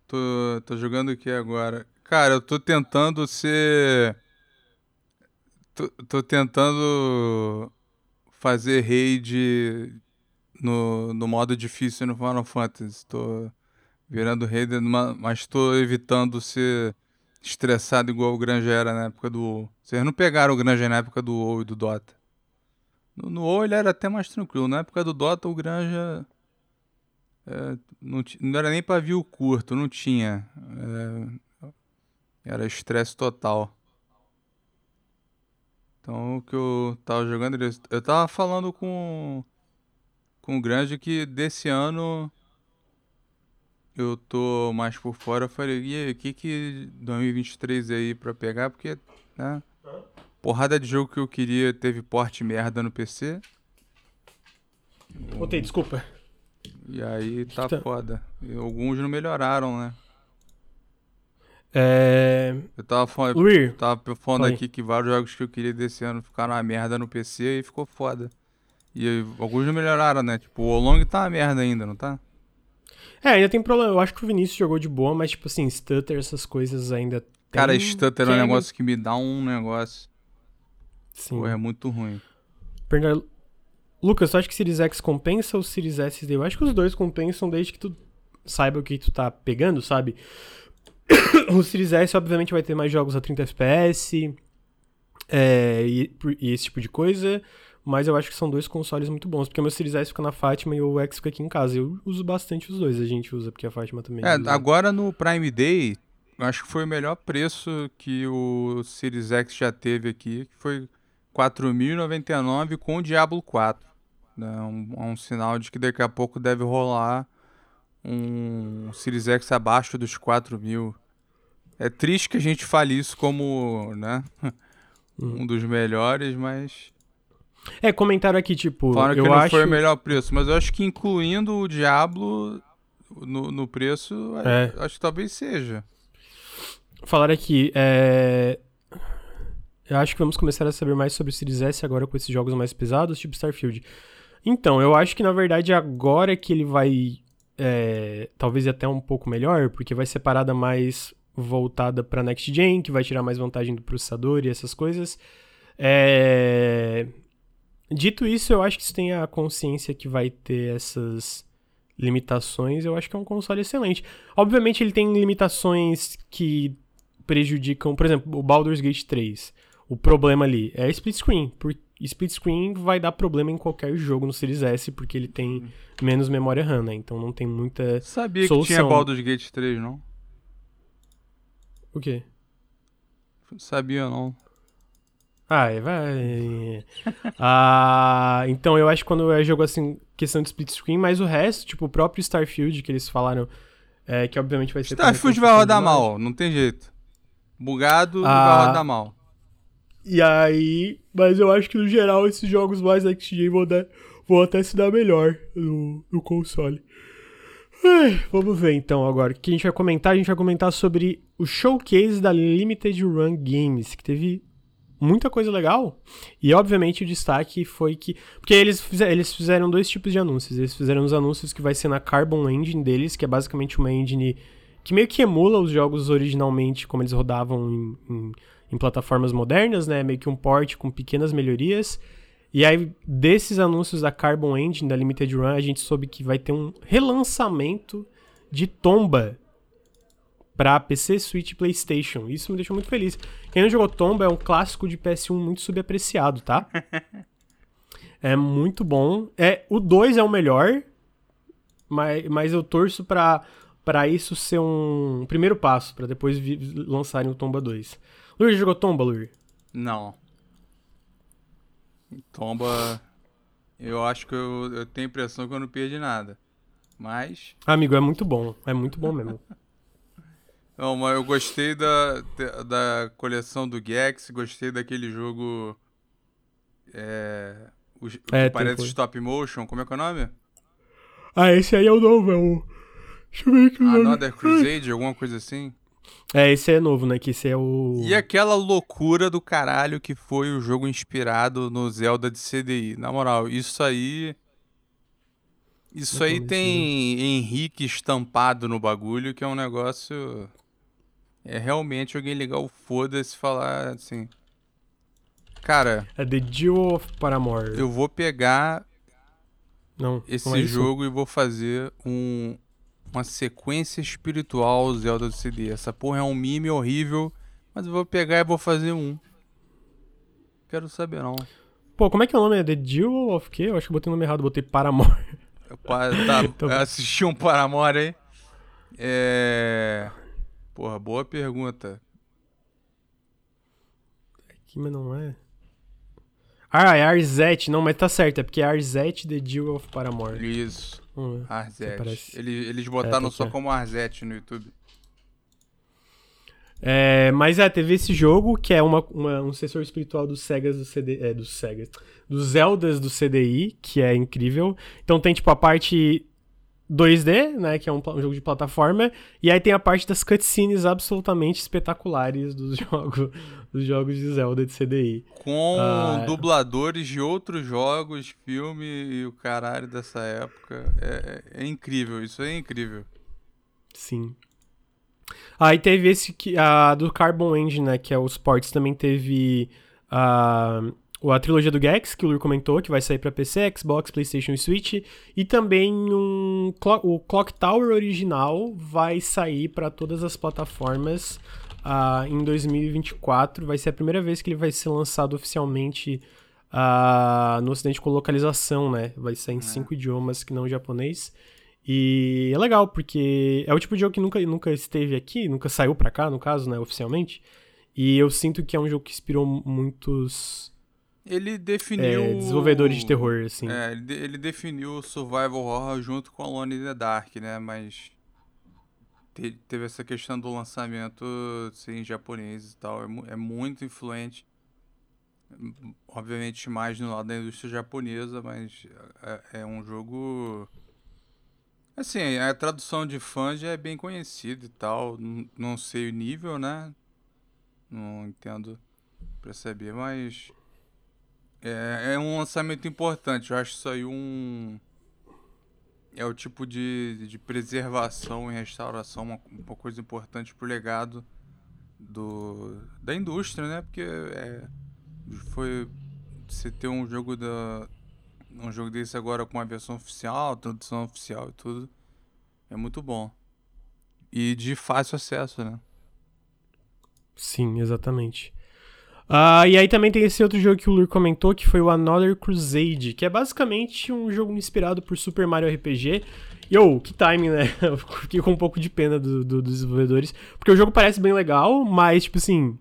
Tô, tô jogando o que agora? Cara, eu tô tentando ser. Tô, tô tentando fazer raid no, no modo difícil no Final Fantasy. Tô virando raid, mas tô evitando ser estressado igual o Granja era na época do WoW. Vocês não pegaram o Granja na época do WoW e do Dota. No, no WoW ele era até mais tranquilo. Na época do Dota o Granja é, não, não, era nem pavio curto, não tinha. É, era estresse total. Então o que eu tava jogando. Eu tava falando com, com o Grande que desse ano eu tô mais por fora. Eu falei, e aí, o que que 2023 aí pra pegar? Porque, né? Porrada de jogo que eu queria teve porte merda no PC. Botei, desculpa. E aí tá, tá foda. E alguns não melhoraram, né? É... Eu tava falando, Luir, tava falando aqui que vários jogos que eu queria desse ano ficaram uma merda no PC e ficou foda. E alguns não melhoraram, né? Tipo, o Long tá uma merda ainda, não tá? É, ainda tem problema. Eu acho que o Vinícius jogou de boa, mas, tipo assim, stutter, essas coisas ainda tem... Cara, stutter é um negócio que me dá um negócio. Sim. Pô, é muito ruim. Pergunta Lucas, tu acha que Series X compensa ou Series S? Eu acho que os dois compensam desde que tu saiba o que tu tá pegando, sabe? o Series S, obviamente, vai ter mais jogos a 30 FPS é, e, e, esse tipo de coisa. Mas eu acho que são dois consoles muito bons, porque o meu Series S fica na Fátima e o X fica aqui em casa. Eu uso bastante os dois, a gente usa, porque a Fátima também. É, usa. agora no Prime Day, acho que foi o melhor preço que o Series X já teve aqui, que foi 4.099 com o Diablo 4. Né? Um, um sinal de que daqui a pouco deve rolar um Series X abaixo dos 4 mil. É triste que a gente fale isso como, né, um dos melhores, mas É, comentaram aqui, tipo, falaram que eu não acho... foi o melhor preço, mas eu acho que incluindo o Diablo no, no preço, É. acho que talvez seja. Falaram aqui, é... Eu acho que vamos começar a saber mais sobre o Series S agora com esses jogos mais pesados, tipo Starfield. Então, eu acho que na verdade agora que ele vai. é, talvez até um pouco melhor, porque vai ser parada mais voltada para Next Gen, que vai tirar mais vantagem do processador e essas coisas. É, Dito isso, eu acho que se tem a consciência que vai ter essas limitações, eu acho que é um console excelente. Obviamente ele tem limitações que prejudicam, por exemplo, o Baldur's Gate 3. O problema ali é split screen. Por, split screen vai dar problema em qualquer jogo no Series S, porque ele tem menos memória RAM, né? Então não tem muita. Sabia que Solução. tinha Baldur's Gate 3, não? O quê? Sabia não. Ah, é, vai. ah, então eu acho que quando é jogo assim, questão de split screen, mas o resto, tipo o próprio Starfield, que eles falaram, é, que obviamente vai ser. Starfield vai rodar mal, não tem jeito. Bugado Ah. vai rodar mal. E aí, mas eu acho que no geral esses jogos mais Next Gen vão, dar, vão até se dar melhor no, no console. Ai, vamos ver então agora. O que a gente vai comentar? A gente vai comentar sobre o showcase da Limited Run Games, que teve muita coisa legal. E obviamente o destaque foi que. Porque eles, fize- eles fizeram dois tipos de anúncios. Eles fizeram os anúncios que vai ser na Carbon Engine deles, que é basicamente uma engine que meio que emula os jogos originalmente como eles rodavam em, em- em plataformas modernas, né? Meio que um port com pequenas melhorias. E aí, desses anúncios da Carbon Engine, da Limited Run, a gente soube que vai ter um relançamento de Tomba pra PC, Switch e PlayStation. Isso me deixou muito feliz. Quem não jogou Tomba é um clássico de PS1 muito subapreciado, tá? é muito bom. É, o 2 é o melhor, mas, mas eu torço pra, pra isso ser um primeiro passo, pra depois lançarem o Tomba 2. Lur, jogou Tomba, Lur? Não. Tomba. Eu acho que eu, eu tenho a impressão que eu não perdi nada. Mas. Amigo, é muito bom. É muito bom mesmo. Não, mas eu gostei da, da, coleção do Gex, gostei daquele jogo. É. O, É, parece coisa. stop motion, como é que é o nome? ah, esse aí é o novo, é o. Deixa eu ver aqui o nome. Another Crusade, alguma coisa assim. É, esse é novo, né? Que esse é o. E aquela loucura do caralho que foi o jogo inspirado no Zelda de CDI. Na moral, isso aí. Isso aí tem Henrique estampado no bagulho, que é um negócio. É realmente alguém ligar o foda-se e falar assim. Cara, É The Jewel of Paramore. eu vou pegar Não, esse é jogo e vou fazer um, uma sequência espiritual Zelda do CD. Essa porra é um meme horrível, mas eu vou pegar e vou fazer um. Quero saber não. Pô, como é que é o nome? É The Jewel of quê? Eu acho que eu botei o nome errado, botei Paramore. Eu tá, assisti um Paramore aí. É. Porra, boa pergunta. Aqui, mas não é. Ah, é Arzette. Não, mas tá certo. É porque é Arzette The Jewel of Paramore. Isso. Arzette. Eles, eles botaram tá só aqui. como Arzette no YouTube. É, mas é, teve esse jogo, que é uma, uma- um sucessor espiritual dos Segas do CD. É, dos Segas. Dos Zeldas do CDI, que é incrível. Então tem, tipo, a parte 2D, né? Que é um, um jogo de plataforma. E aí tem a parte das cutscenes absolutamente espetaculares dos jogos, dos jogos de Zelda de CDI. Com Ah, é. dubladores de outros jogos, filme e o caralho dessa época. É, é- é incrível, isso é incrível. Sim. Aí teve esse que, a do Carbon Engine, né, que é o Sports, também teve a, a trilogia do Gex, que o Lur comentou, que vai sair pra PC, Xbox, PlayStation e Switch, e também um, o Clock Tower original vai sair pra todas as plataformas ah, em 2024. Vai ser a primeira vez que ele vai ser lançado oficialmente uh, no ocidente com localização, né? Vai sair em é. cinco idiomas que não japonês. E é legal, porque é o tipo de jogo que nunca, nunca esteve aqui, nunca saiu pra cá, no caso, né, oficialmente. E eu sinto que é um jogo que inspirou muitos. Ele definiu. É, desenvolvedores de terror, assim. É, ele definiu o Survival Horror junto com Alone in the Dark, né? Mas. Teve essa questão do lançamento assim, em japonês e tal. É, é muito influente. Obviamente, mais no lado da indústria japonesa, mas é, é um jogo Assim, a tradução de fã já é bem conhecida e tal. Não sei o nível, né? Não entendo pra saber, mas. É, é um lançamento importante. Eu acho isso aí um. É o tipo de, de preservação e restauração, uma, uma coisa importante pro legado do, da indústria, né? Porque é, foi. Você ter um jogo da, um jogo desse agora com uma versão oficial, tradução oficial e tudo, é muito bom. E de fácil acesso, né? Sim, exatamente. Uh, e aí também tem esse outro jogo que o Lur comentou, que foi o Another Crusade, que é basicamente um jogo inspirado por Super Mario RPG. E, oh, que timing, né? Eu fiquei com um pouco de pena do, do, dos desenvolvedores. Porque o jogo parece bem legal, mas, tipo assim,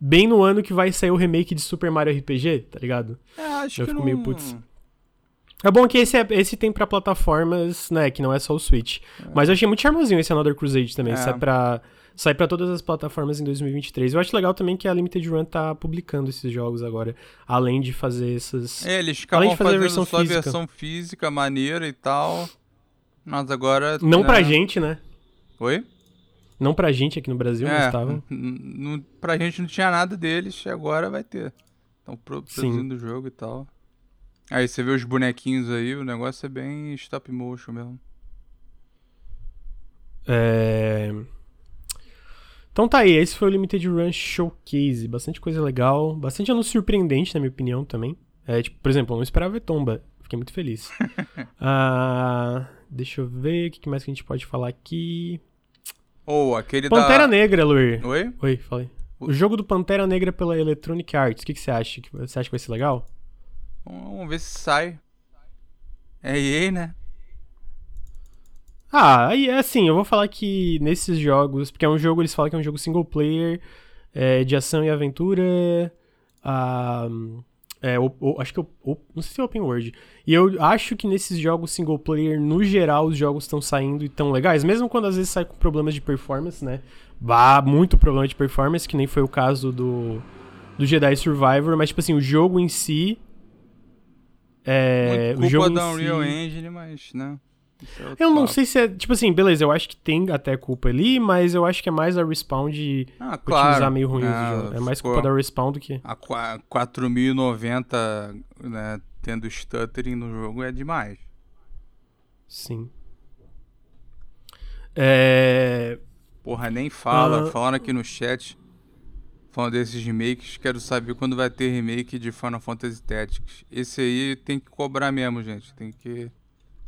bem no ano que vai sair o remake de Super Mario RPG, tá ligado? É, acho Eu que fico não... meio putz. É bom que esse, é, esse tem pra plataformas, né, que não é só o Switch. É. Mas eu achei muito charmosinho esse Another Crusade também, é. sai pra... Sai pra todas as plataformas em 2023. Eu acho legal também que a Limited Run tá publicando esses jogos agora. Além de fazer essas. É, eles ficavam fazendo versão só física. versão física, maneira e tal. Mas agora. Não né? pra gente, né? Oi? Não pra gente aqui no Brasil, é, mas tava. Pra gente não tinha nada deles, agora vai ter. Estão produzindo o jogo e tal. Aí você vê os bonequinhos aí, o negócio é bem stop motion mesmo. É... Então tá aí, esse foi o Limited Run Showcase. Bastante coisa legal, bastante anúncio surpreendente, na minha opinião, também. É, tipo, por exemplo, eu não esperava Tomba. Fiquei muito feliz. ah, deixa eu ver o que mais que a gente pode falar aqui. Ou oh, aquele Pantera da... Negra, Luir. Oi? Oi, falei. O jogo do Pantera Negra pela Electronic Arts, o que, que você acha? Você acha que vai ser legal? Vamos ver se sai. É EA, né? Ah, aí é assim, eu vou falar que nesses jogos, porque é um jogo, eles falam que é um jogo single player, é, de ação e aventura. Ah, é, o, o, acho que eu. não sei se é open world. E eu acho que nesses jogos single player, no geral, os jogos estão saindo e tão legais, mesmo quando às vezes sai com problemas de performance, né? Bah, muito problema de performance, que nem foi o caso do, do Jedi Survivor, mas tipo assim, o jogo em si é, Muito culpa da Unreal si... Engine, mas, né? É eu não sei se é. Tipo assim, beleza, eu acho que tem até culpa ali, mas eu acho que é mais a Respawn de ah, claro. utilizar meio ruim ah, o jogo. É mais culpa da Respawn do que. A 4090, né, tendo stuttering no jogo é demais. Sim. É. Porra, nem fala. Uh... Falando aqui no chat falando desses remakes, quero saber quando vai ter remake de Final Fantasy Tactics. Esse aí tem que cobrar mesmo, gente. Tem que.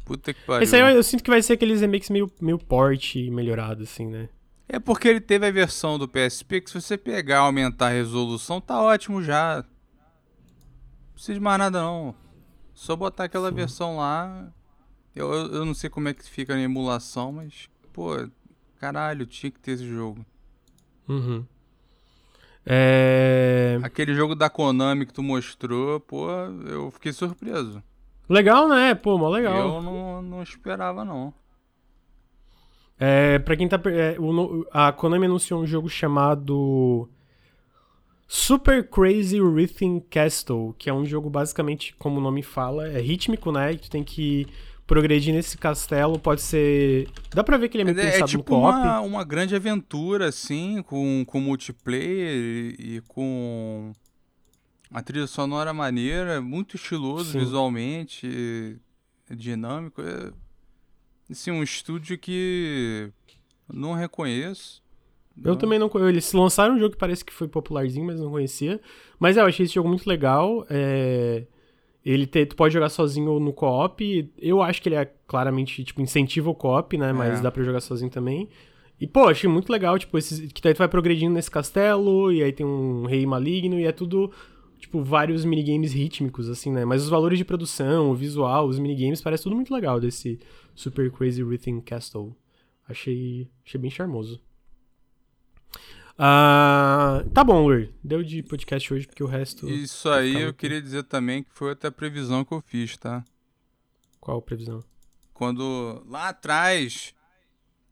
Puta que pariu. Esse aí eu, eu sinto que vai ser aqueles remakes meio, meio porte melhorado, assim, né? É porque ele teve a versão do PSP que se você pegar e aumentar a resolução, tá ótimo já. Não precisa de mais nada não. Só botar aquela Sim. versão lá. Eu, eu, eu, não sei como é que fica na emulação, mas, pô, caralho, tinha que ter esse jogo. Uhum. É... Aquele jogo da Konami que tu mostrou, pô, eu fiquei surpreso. Legal, né? Pô, mó legal. Eu não, não esperava, não. É, pra quem tá. É, o, a Konami anunciou um jogo chamado Super Crazy Rhythm Castle, que é um jogo basicamente, como o nome fala, é rítmico, né? Que tu tem que progredir nesse castelo pode ser. Dá pra ver que ele é meio é, pensado é tipo no co-op. Uma, uma grande aventura, assim, com, com multiplayer e com a trilha sonora maneira, muito estiloso Sim. visualmente, dinâmico. É, assim, um estúdio que não reconheço. Eu não. também não Eles lançaram um jogo que parece que foi popularzinho, mas não conhecia. Mas é, eu achei esse jogo muito legal. É... Ele te, tu pode jogar sozinho no co-op. Eu acho que ele é claramente, tipo, incentiva o co-op, né? Mas é. dá pra jogar sozinho também. E, pô, achei muito legal, tipo, esses, que daí tu vai progredindo nesse castelo, e aí tem um rei maligno, e é tudo tipo, vários minigames rítmicos, assim, né? Mas os valores de produção, o visual, os minigames, parece tudo muito legal desse Super Crazy Rhythm Castle. Achei, achei bem charmoso. Ah, tá bom, Lur. Deu de podcast hoje, porque o resto. Isso aí eu queria dizer também que foi até a previsão que eu fiz, tá? Qual previsão? Quando lá atrás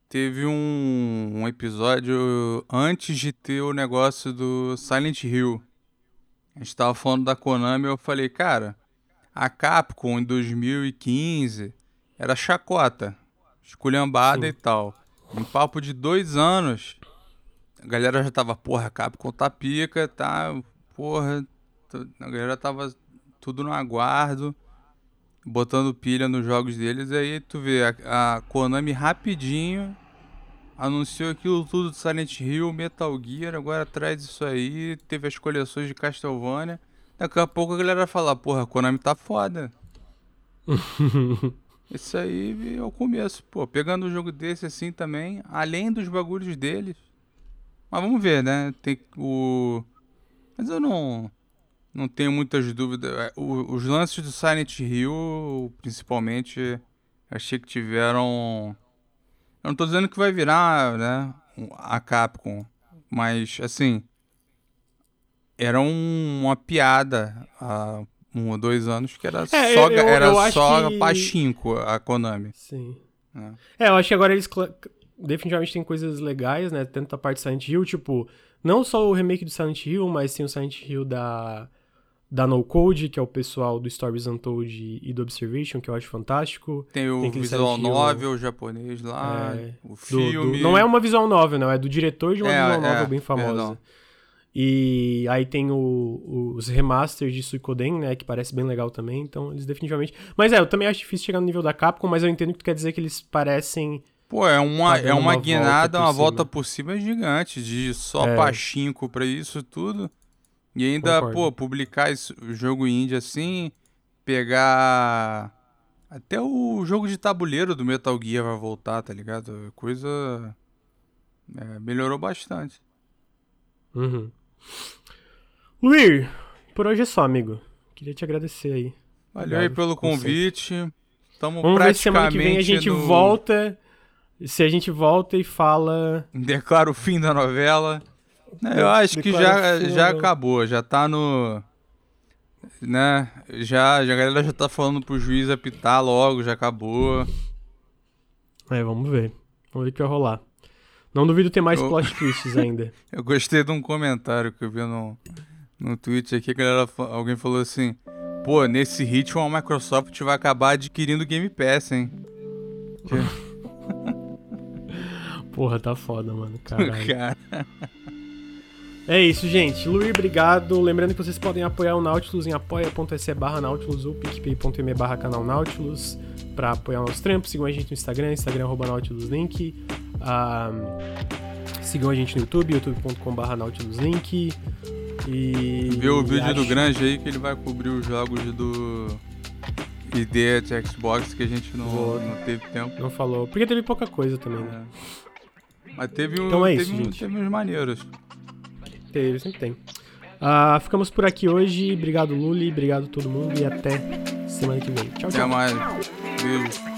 teve um, um episódio antes de ter o negócio do Silent Hill. A gente tava falando da Konami e eu falei, cara, a Capcom em 2015 era chacota, esculhambada Sim. e tal. Em papo de dois anos, a galera já tava, porra, Capcom tá pica, tá, porra, a galera tava tudo no aguardo, botando pilha nos jogos deles, aí tu vê, a, a Konami rapidinho anunciou aquilo tudo de Silent Hill, Metal Gear, agora traz isso aí, teve as coleções de Castlevania, daqui a pouco a galera vai falar, porra, a Konami tá foda. Isso aí é o começo, pô. Pegando um jogo desse assim também, além dos bagulhos deles, mas vamos ver, né? Tem o. Mas eu não. Não tenho muitas dúvidas. É, o, os lances do Silent Hill, principalmente, achei que tiveram. Eu não tô dizendo que vai virar, né? A Capcom. Mas, assim. Era um, uma piada há um ou dois anos que era é, só, eu, era eu só que... pachinko a Konami. Sim. É. é, eu acho que agora eles definitivamente tem coisas legais, né? Tanto a parte de Silent Hill, tipo, não só o remake do Silent Hill, mas tem o Silent Hill da, da No Code, que é o pessoal do Stories Untold e do Observation, que eu acho fantástico. Tem o tem visual novel japonês lá, é, o filme. Do, do, não é uma visual novel, não, é do diretor de uma é, visual novel é, bem famosa. E aí tem o, os remasters de Suikoden, né, que parece bem legal também, então eles definitivamente... Mas é, eu também acho difícil chegar no nível da Capcom, mas eu entendo que tu quer dizer que eles parecem Pô, é uma, é uma, uma guinada, uma volta por cima gigante, de só é. pachinko pra isso tudo. E ainda, Concordo. pô, publicar esse jogo indie assim, pegar. Até o jogo de tabuleiro do Metal Gear vai voltar, tá ligado? Coisa. É, melhorou bastante. Uhum. Luir, por hoje é só, amigo. Queria te agradecer aí. Valeu Obrigado, aí pelo convite. Tamo Vamos ver se semana que vem a gente no... volta se a gente volta e fala. Declara o fim da novela. Eu acho que já, já acabou, já tá no. Né? Já, já, a galera já tá falando pro juiz apitar logo, já acabou. É, vamos ver. Vamos ver o que vai rolar. Não duvido ter mais eu... plot twists ainda. eu gostei de um comentário que eu vi no, no tweet aqui, a galera, alguém falou assim: pô, nesse ritmo a Microsoft vai acabar adquirindo Game Pass, hein? Porra, tá foda, mano. Caralho. Cara. É isso, gente. Luir, obrigado. Lembrando que vocês podem apoiar o Nautilus em apoia.se barra Nautilus ou picpay.me barra canal Nautilus pra apoiar o nosso trampo. Sigam a gente no Instagram, Instagram arroba Nautilus Link. Um, sigam a gente no YouTube, youtube.com barra Nautilus Link. E... Vê o vídeo acho... do Grange aí que ele vai cobrir os jogos do ID de Xbox que a gente não, não teve tempo. Não falou. Porque teve pouca coisa também, né? É. Mas teve, um, então é isso, teve, gente. teve uns maneiros. Teve, sempre tem. Uh, ficamos por aqui hoje. Obrigado, Luli. Obrigado todo mundo. E até semana que vem. Tchau, tchau. Até mais. Beijo.